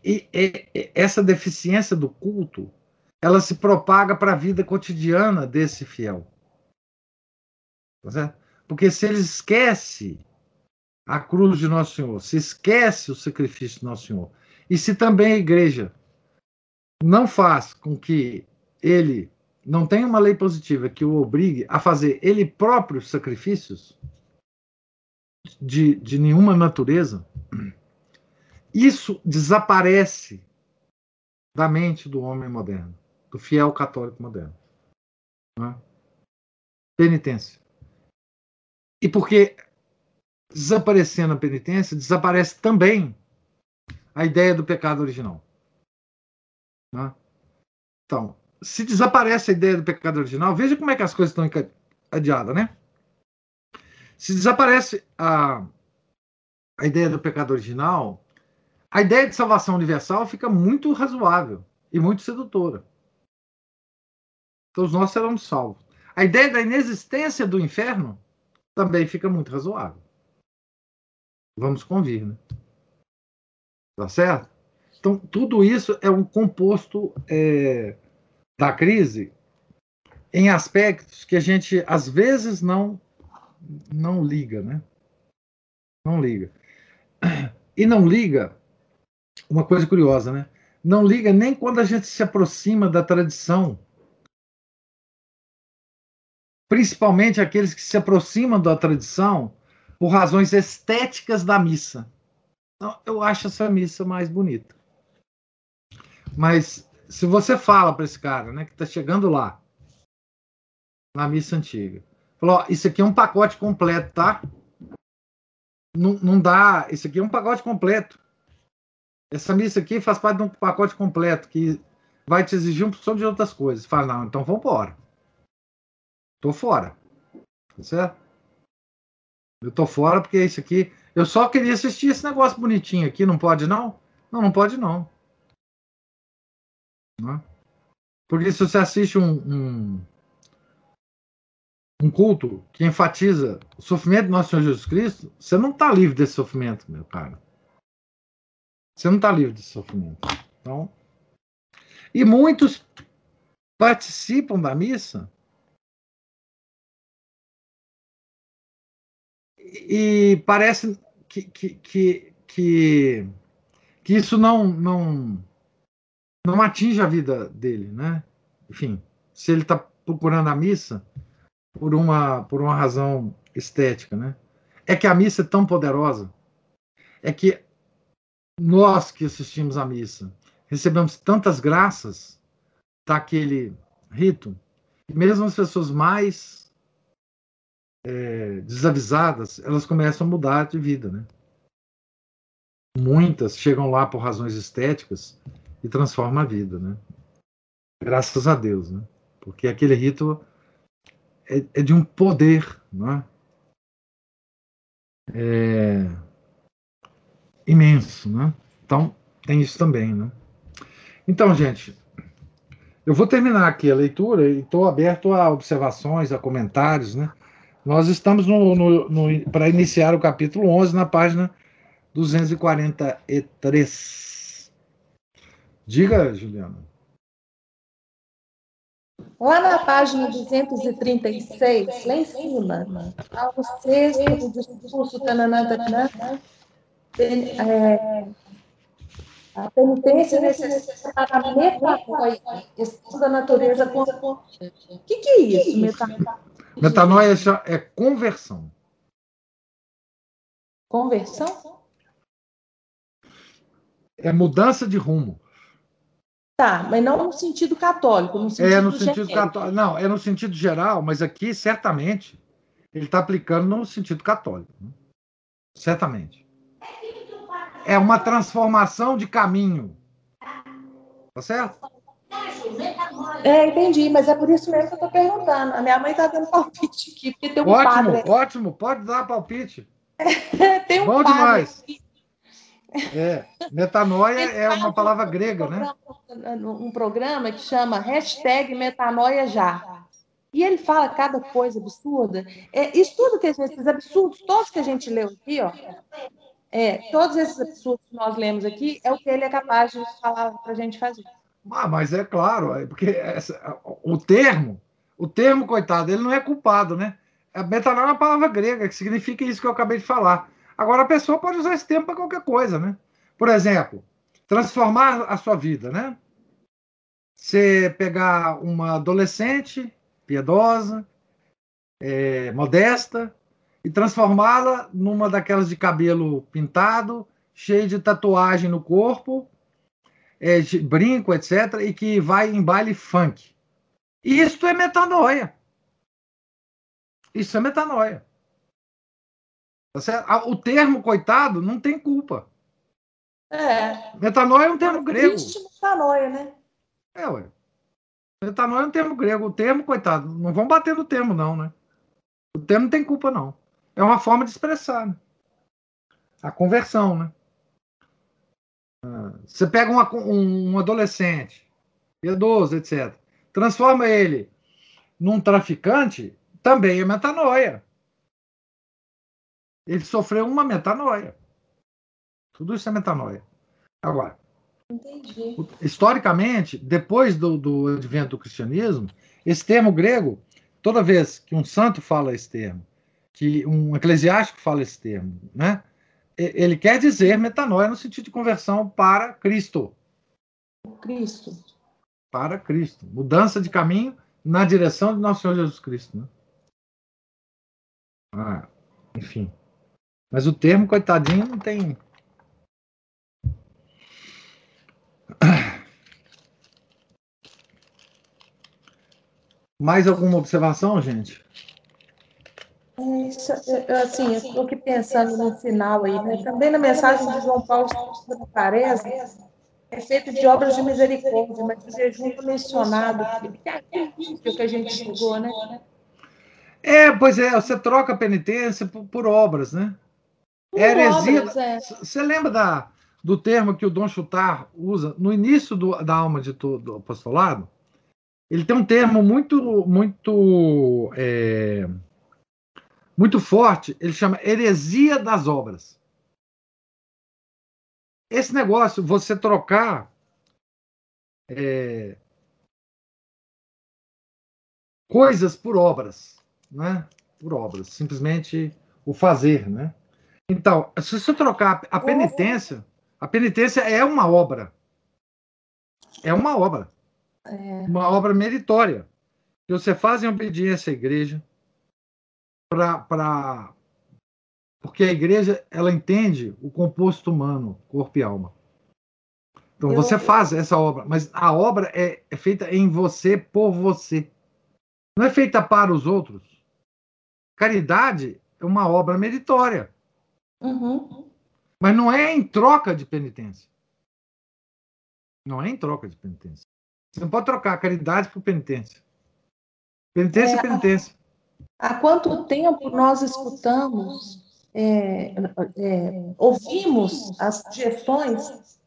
A: essa deficiência do culto ela se propaga para a vida cotidiana desse fiel. Tá Porque se ele esquece a cruz de Nosso Senhor, se esquece o sacrifício de Nosso Senhor, e se também a igreja não faz com que ele não tenha uma lei positiva que o obrigue a fazer ele próprio sacrifícios de, de nenhuma natureza, isso desaparece da mente do homem moderno, do fiel católico moderno. É? Penitência. E porque desaparecendo a penitência, desaparece também a ideia do pecado original. Né? Então, se desaparece a ideia do pecado original, veja como é que as coisas estão encadeadas, né? Se desaparece a, a ideia do pecado original, a ideia de salvação universal fica muito razoável e muito sedutora. Todos nós seremos salvos. A ideia da inexistência do inferno também fica muito razoável. Vamos convir, né? Tá certo? Então, tudo isso é um composto é, da crise em aspectos que a gente, às vezes, não, não liga, né? Não liga. e não liga, uma coisa curiosa, né? Não liga nem quando a gente se aproxima da tradição. Principalmente aqueles que se aproximam da tradição por razões estéticas da missa. Então, eu acho essa missa mais bonita. Mas se você fala para esse cara, né, que está chegando lá, na missa antiga, falou: isso aqui é um pacote completo, tá? Não, não dá. Isso aqui é um pacote completo. Essa missa aqui faz parte de um pacote completo que vai te exigir um porção de outras coisas. Fala, não, então vamos embora. Tô fora. Tá certo? Eu tô fora porque isso aqui. Eu só queria assistir esse negócio bonitinho aqui. Não pode, não? Não, não pode, não. não. Porque se você assiste um, um, um, culto que enfatiza o sofrimento do nosso Senhor Jesus Cristo, você não está livre desse sofrimento, meu cara. Você não está livre desse sofrimento. Então, e muitos participam da missa e parece que, que, que, que, que isso não, não, não atinge a vida dele, né? Enfim, se ele está procurando a missa por uma, por uma razão estética, né? É que a missa é tão poderosa, é que nós que assistimos à missa recebemos tantas graças daquele rito, mesmo as pessoas mais é, desavisadas, elas começam a mudar de vida, né? Muitas chegam lá por razões estéticas e transformam a vida, né? Graças a Deus, né? Porque aquele rito é, é de um poder, né? É imenso, né? Então tem isso também, né? Então, gente, eu vou terminar aqui a leitura e estou aberto a observações, a comentários, né? Nós estamos no, no, no para iniciar o capítulo 11, na página 243. Diga, Juliana.
B: Lá na página 236, lá em cima, ao sexto do discurso tananã, é, a penitência necessária para a metanoia, estudo da natureza. O que, que é isso, metanoia?
A: Metanoia é conversão.
B: Conversão?
A: É mudança de rumo.
B: Tá, mas não no sentido católico, no sentido
A: É no sentido católico. Não, é no sentido geral, mas aqui certamente ele está aplicando no sentido católico. Né? Certamente. É uma transformação de caminho. Tá certo?
B: É, entendi, mas é por isso mesmo que eu estou perguntando. A minha mãe está dando palpite aqui, porque tem um
A: ótimo,
B: padre.
A: Ótimo, pode dar palpite.
B: tem um
A: Bom
B: padre
A: demais.
B: Aqui.
A: É, metanoia é uma palavra grega,
B: um
A: né?
B: Programa, um programa que chama hashtag metanoia já. E ele fala cada coisa absurda. É, isso tudo que esses absurdos, todos que a gente leu aqui, ó, é, todos esses absurdos que nós lemos aqui, é o que ele é capaz de falar para a gente fazer.
A: Ah, mas é claro, é porque essa, o termo, o termo, coitado, ele não é culpado, né? A metanol é uma palavra grega, que significa isso que eu acabei de falar. Agora, a pessoa pode usar esse termo para qualquer coisa, né? Por exemplo, transformar a sua vida, né? Você pegar uma adolescente piedosa, é, modesta, e transformá-la numa daquelas de cabelo pintado, cheio de tatuagem no corpo, é, brinco, etc., e que vai em baile funk. Isto é metanoia. Isso é metanoia. Tá o termo coitado não tem culpa.
B: É.
A: Metanoia é um termo grego.
B: Existe metanoia, né?
A: É, ué. Metanoia é um termo grego. O termo, coitado, não vão bater no termo, não, né? O termo não tem culpa, não. É uma forma de expressar. Né? A conversão, né? Você pega uma, um, um adolescente, idoso, etc., transforma ele num traficante, também é metanoia. Ele sofreu uma metanoia. Tudo isso é metanoia. Agora,
B: Entendi.
A: historicamente, depois do, do advento do cristianismo, esse termo grego, toda vez que um santo fala esse termo, que um eclesiástico fala esse termo, né? Ele quer dizer metanoia no sentido de conversão para Cristo.
B: Cristo.
A: Para Cristo. Mudança de caminho na direção de nosso Senhor Jesus Cristo. Né? Ah, enfim. Mas o termo, coitadinho, não tem. Mais alguma observação, gente?
B: Isso, assim, eu estou aqui pensando no final aí, né? Também na mensagem de João Paulo parece é feito de obras de misericórdia, mas o jejum é mencionado aqui, que é que a gente chegou, né?
A: É, pois é, você troca a penitência por, por obras, né? Por heresia. É. Você lembra da, do termo que o Dom Chutar usa no início do, da alma de, do apostolado? Ele tem um termo muito, muito, é, muito forte. Ele chama heresia das obras. Esse negócio, você trocar é, coisas por obras, né? Por obras, simplesmente o fazer, né? Então, se você trocar a penitência, a penitência é uma obra. É uma obra. É. Uma obra meritória. Que você faz em obediência à igreja, para porque a igreja ela entende o composto humano, corpo e alma. Então eu... você faz essa obra, mas a obra é, é, feita em você, por você. Não é feita para os outros. Caridade é uma obra meritória.
B: Uhum.
A: Mas não é em troca de penitência. Não é em troca de penitência. Você não pode trocar caridade por penitência. Penitência é, é penitência.
B: Há quanto tempo nós escutamos, é, é, ouvimos as sugestões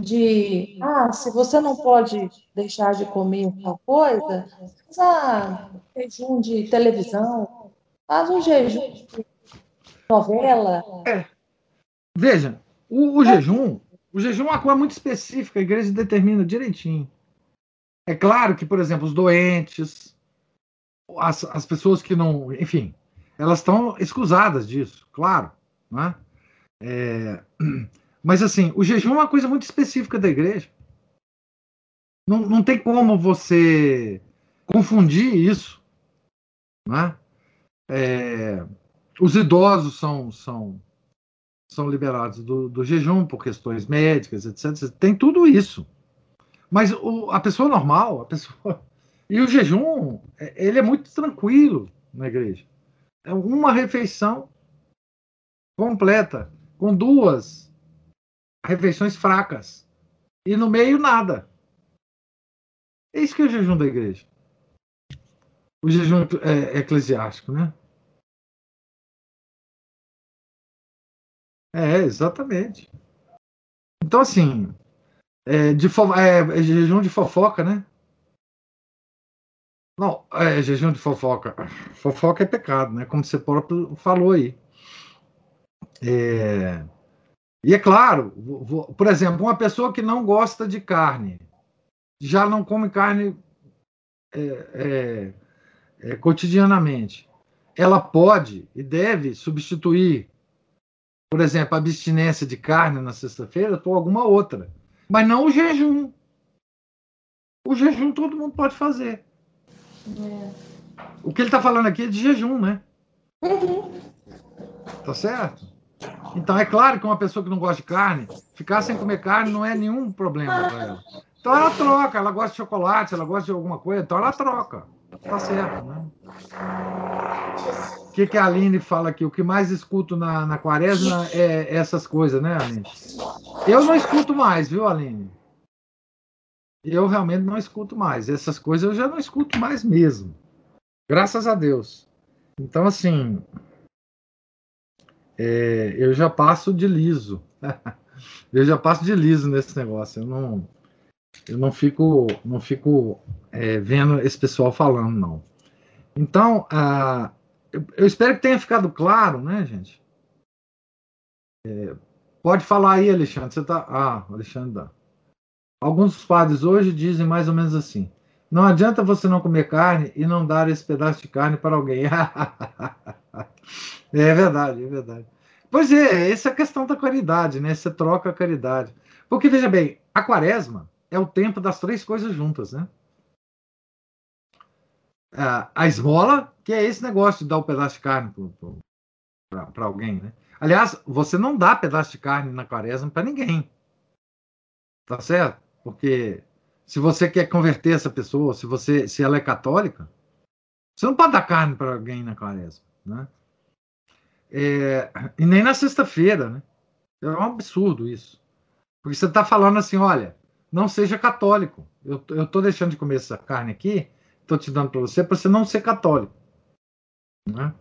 B: de ah, se você não pode deixar de comer tal coisa, faz jejum de televisão, faz um jejum de novela.
A: É. Veja, o, o jejum, o jejum é uma coisa muito específica, a igreja determina direitinho. É claro que, por exemplo, os doentes, as, as pessoas que não. Enfim, elas estão escusadas disso, claro. Né? É, mas, assim, o jejum é uma coisa muito específica da igreja. Não, não tem como você confundir isso. Né? É, os idosos são, são, são liberados do, do jejum por questões médicas, etc. Tem tudo isso. Mas o, a pessoa normal, a pessoa. E o jejum, é, ele é muito tranquilo na igreja. É uma refeição completa, com duas refeições fracas. E no meio, nada. É isso que é o jejum da igreja. O jejum é, eclesiástico, né? É, exatamente. Então, assim, é, de é, é, jejum de fofoca, né? Não, é jejum de fofoca. Fofoca é pecado, né? Como você próprio falou aí. É... E é claro, por exemplo, uma pessoa que não gosta de carne, já não come carne é, é, é cotidianamente, ela pode e deve substituir, por exemplo, a abstinência de carne na sexta-feira por alguma outra. Mas não o jejum. O jejum todo mundo pode fazer. É. O que ele está falando aqui é de jejum, né?
B: Uhum.
A: Tá certo? Então é claro que uma pessoa que não gosta de carne, ficar sem comer carne não é nenhum problema para ela. Então ela troca, ela gosta de chocolate, ela gosta de alguma coisa, então ela troca. Tá certo, né? O que, que a Aline fala aqui? O que mais escuto na, na quaresma é essas coisas, né, Aline? Eu não escuto mais, viu, Aline? Eu realmente não escuto mais. Essas coisas eu já não escuto mais mesmo. Graças a Deus. Então, assim, é, eu já passo de liso. eu já passo de liso nesse negócio. Eu não, eu não fico, não fico é, vendo esse pessoal falando, não. Então, eu, eu, espero que tenha ficado claro, né, gente? É, pode falar aí, Alexandre. Você tá. Ah, Alexandre. Alguns padres hoje dizem mais ou menos assim: não adianta você não comer carne e não dar esse pedaço de carne para alguém. é verdade, é verdade. Pois é, essa é a questão da caridade, né? Você troca a caridade. Porque, veja bem, a quaresma é o tempo das três coisas juntas, né? A esmola, que é esse negócio de dar o um pedaço de carne para alguém, né? Aliás, você não dá pedaço de carne na quaresma para ninguém. Tá certo? Porque se você quer converter essa pessoa, se você se ela é católica, você não pode dar carne para alguém na quaresma, né? É, e nem na sexta-feira, né? É um absurdo isso. Porque você está falando assim, olha, não seja católico. Eu estou deixando de comer essa carne aqui, estou te dando para você, para você não ser católico. Né?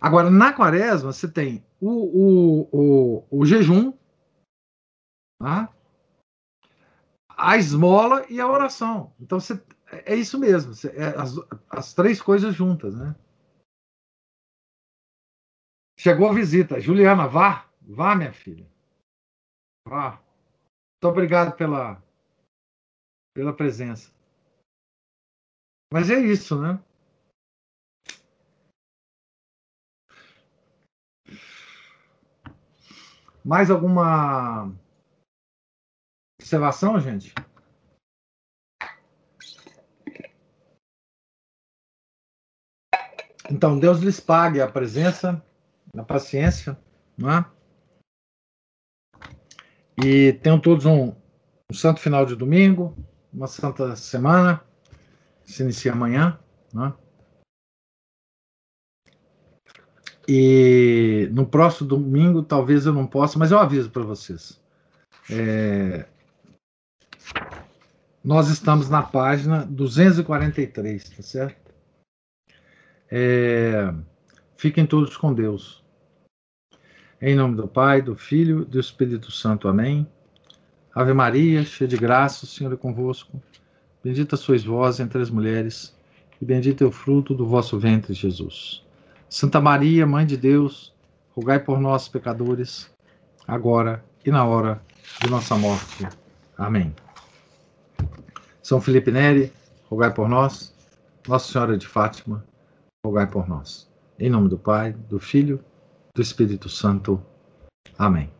A: Agora, na quaresma, você tem o, o, o, o jejum, tá? A esmola e a oração. Então, você, é isso mesmo, você, é as, as três coisas juntas, né? Chegou a visita. Juliana, vá. Vá, minha filha. Vá. Muito obrigado pela, pela presença. Mas é isso, né? Mais alguma observação, gente? Então, Deus lhes pague a presença, a paciência, não é? E tenham todos um, um santo final de domingo, uma santa semana, se inicia amanhã, né? E no próximo domingo, talvez eu não possa, mas eu aviso para vocês. É... Nós estamos na página 243, tá certo? É... Fiquem todos com Deus. Em nome do Pai, do Filho e do Espírito Santo. Amém. Ave Maria, cheia de graça, o Senhor é convosco. Bendita sois vós entre as mulheres, e bendito é o fruto do vosso ventre, Jesus. Santa Maria, Mãe de Deus, rogai por nós, pecadores, agora e na hora de nossa morte. Amém. São Felipe Neri, rogai por nós. Nossa Senhora de Fátima, rogai por nós. Em nome do Pai, do Filho, do Espírito Santo. Amém.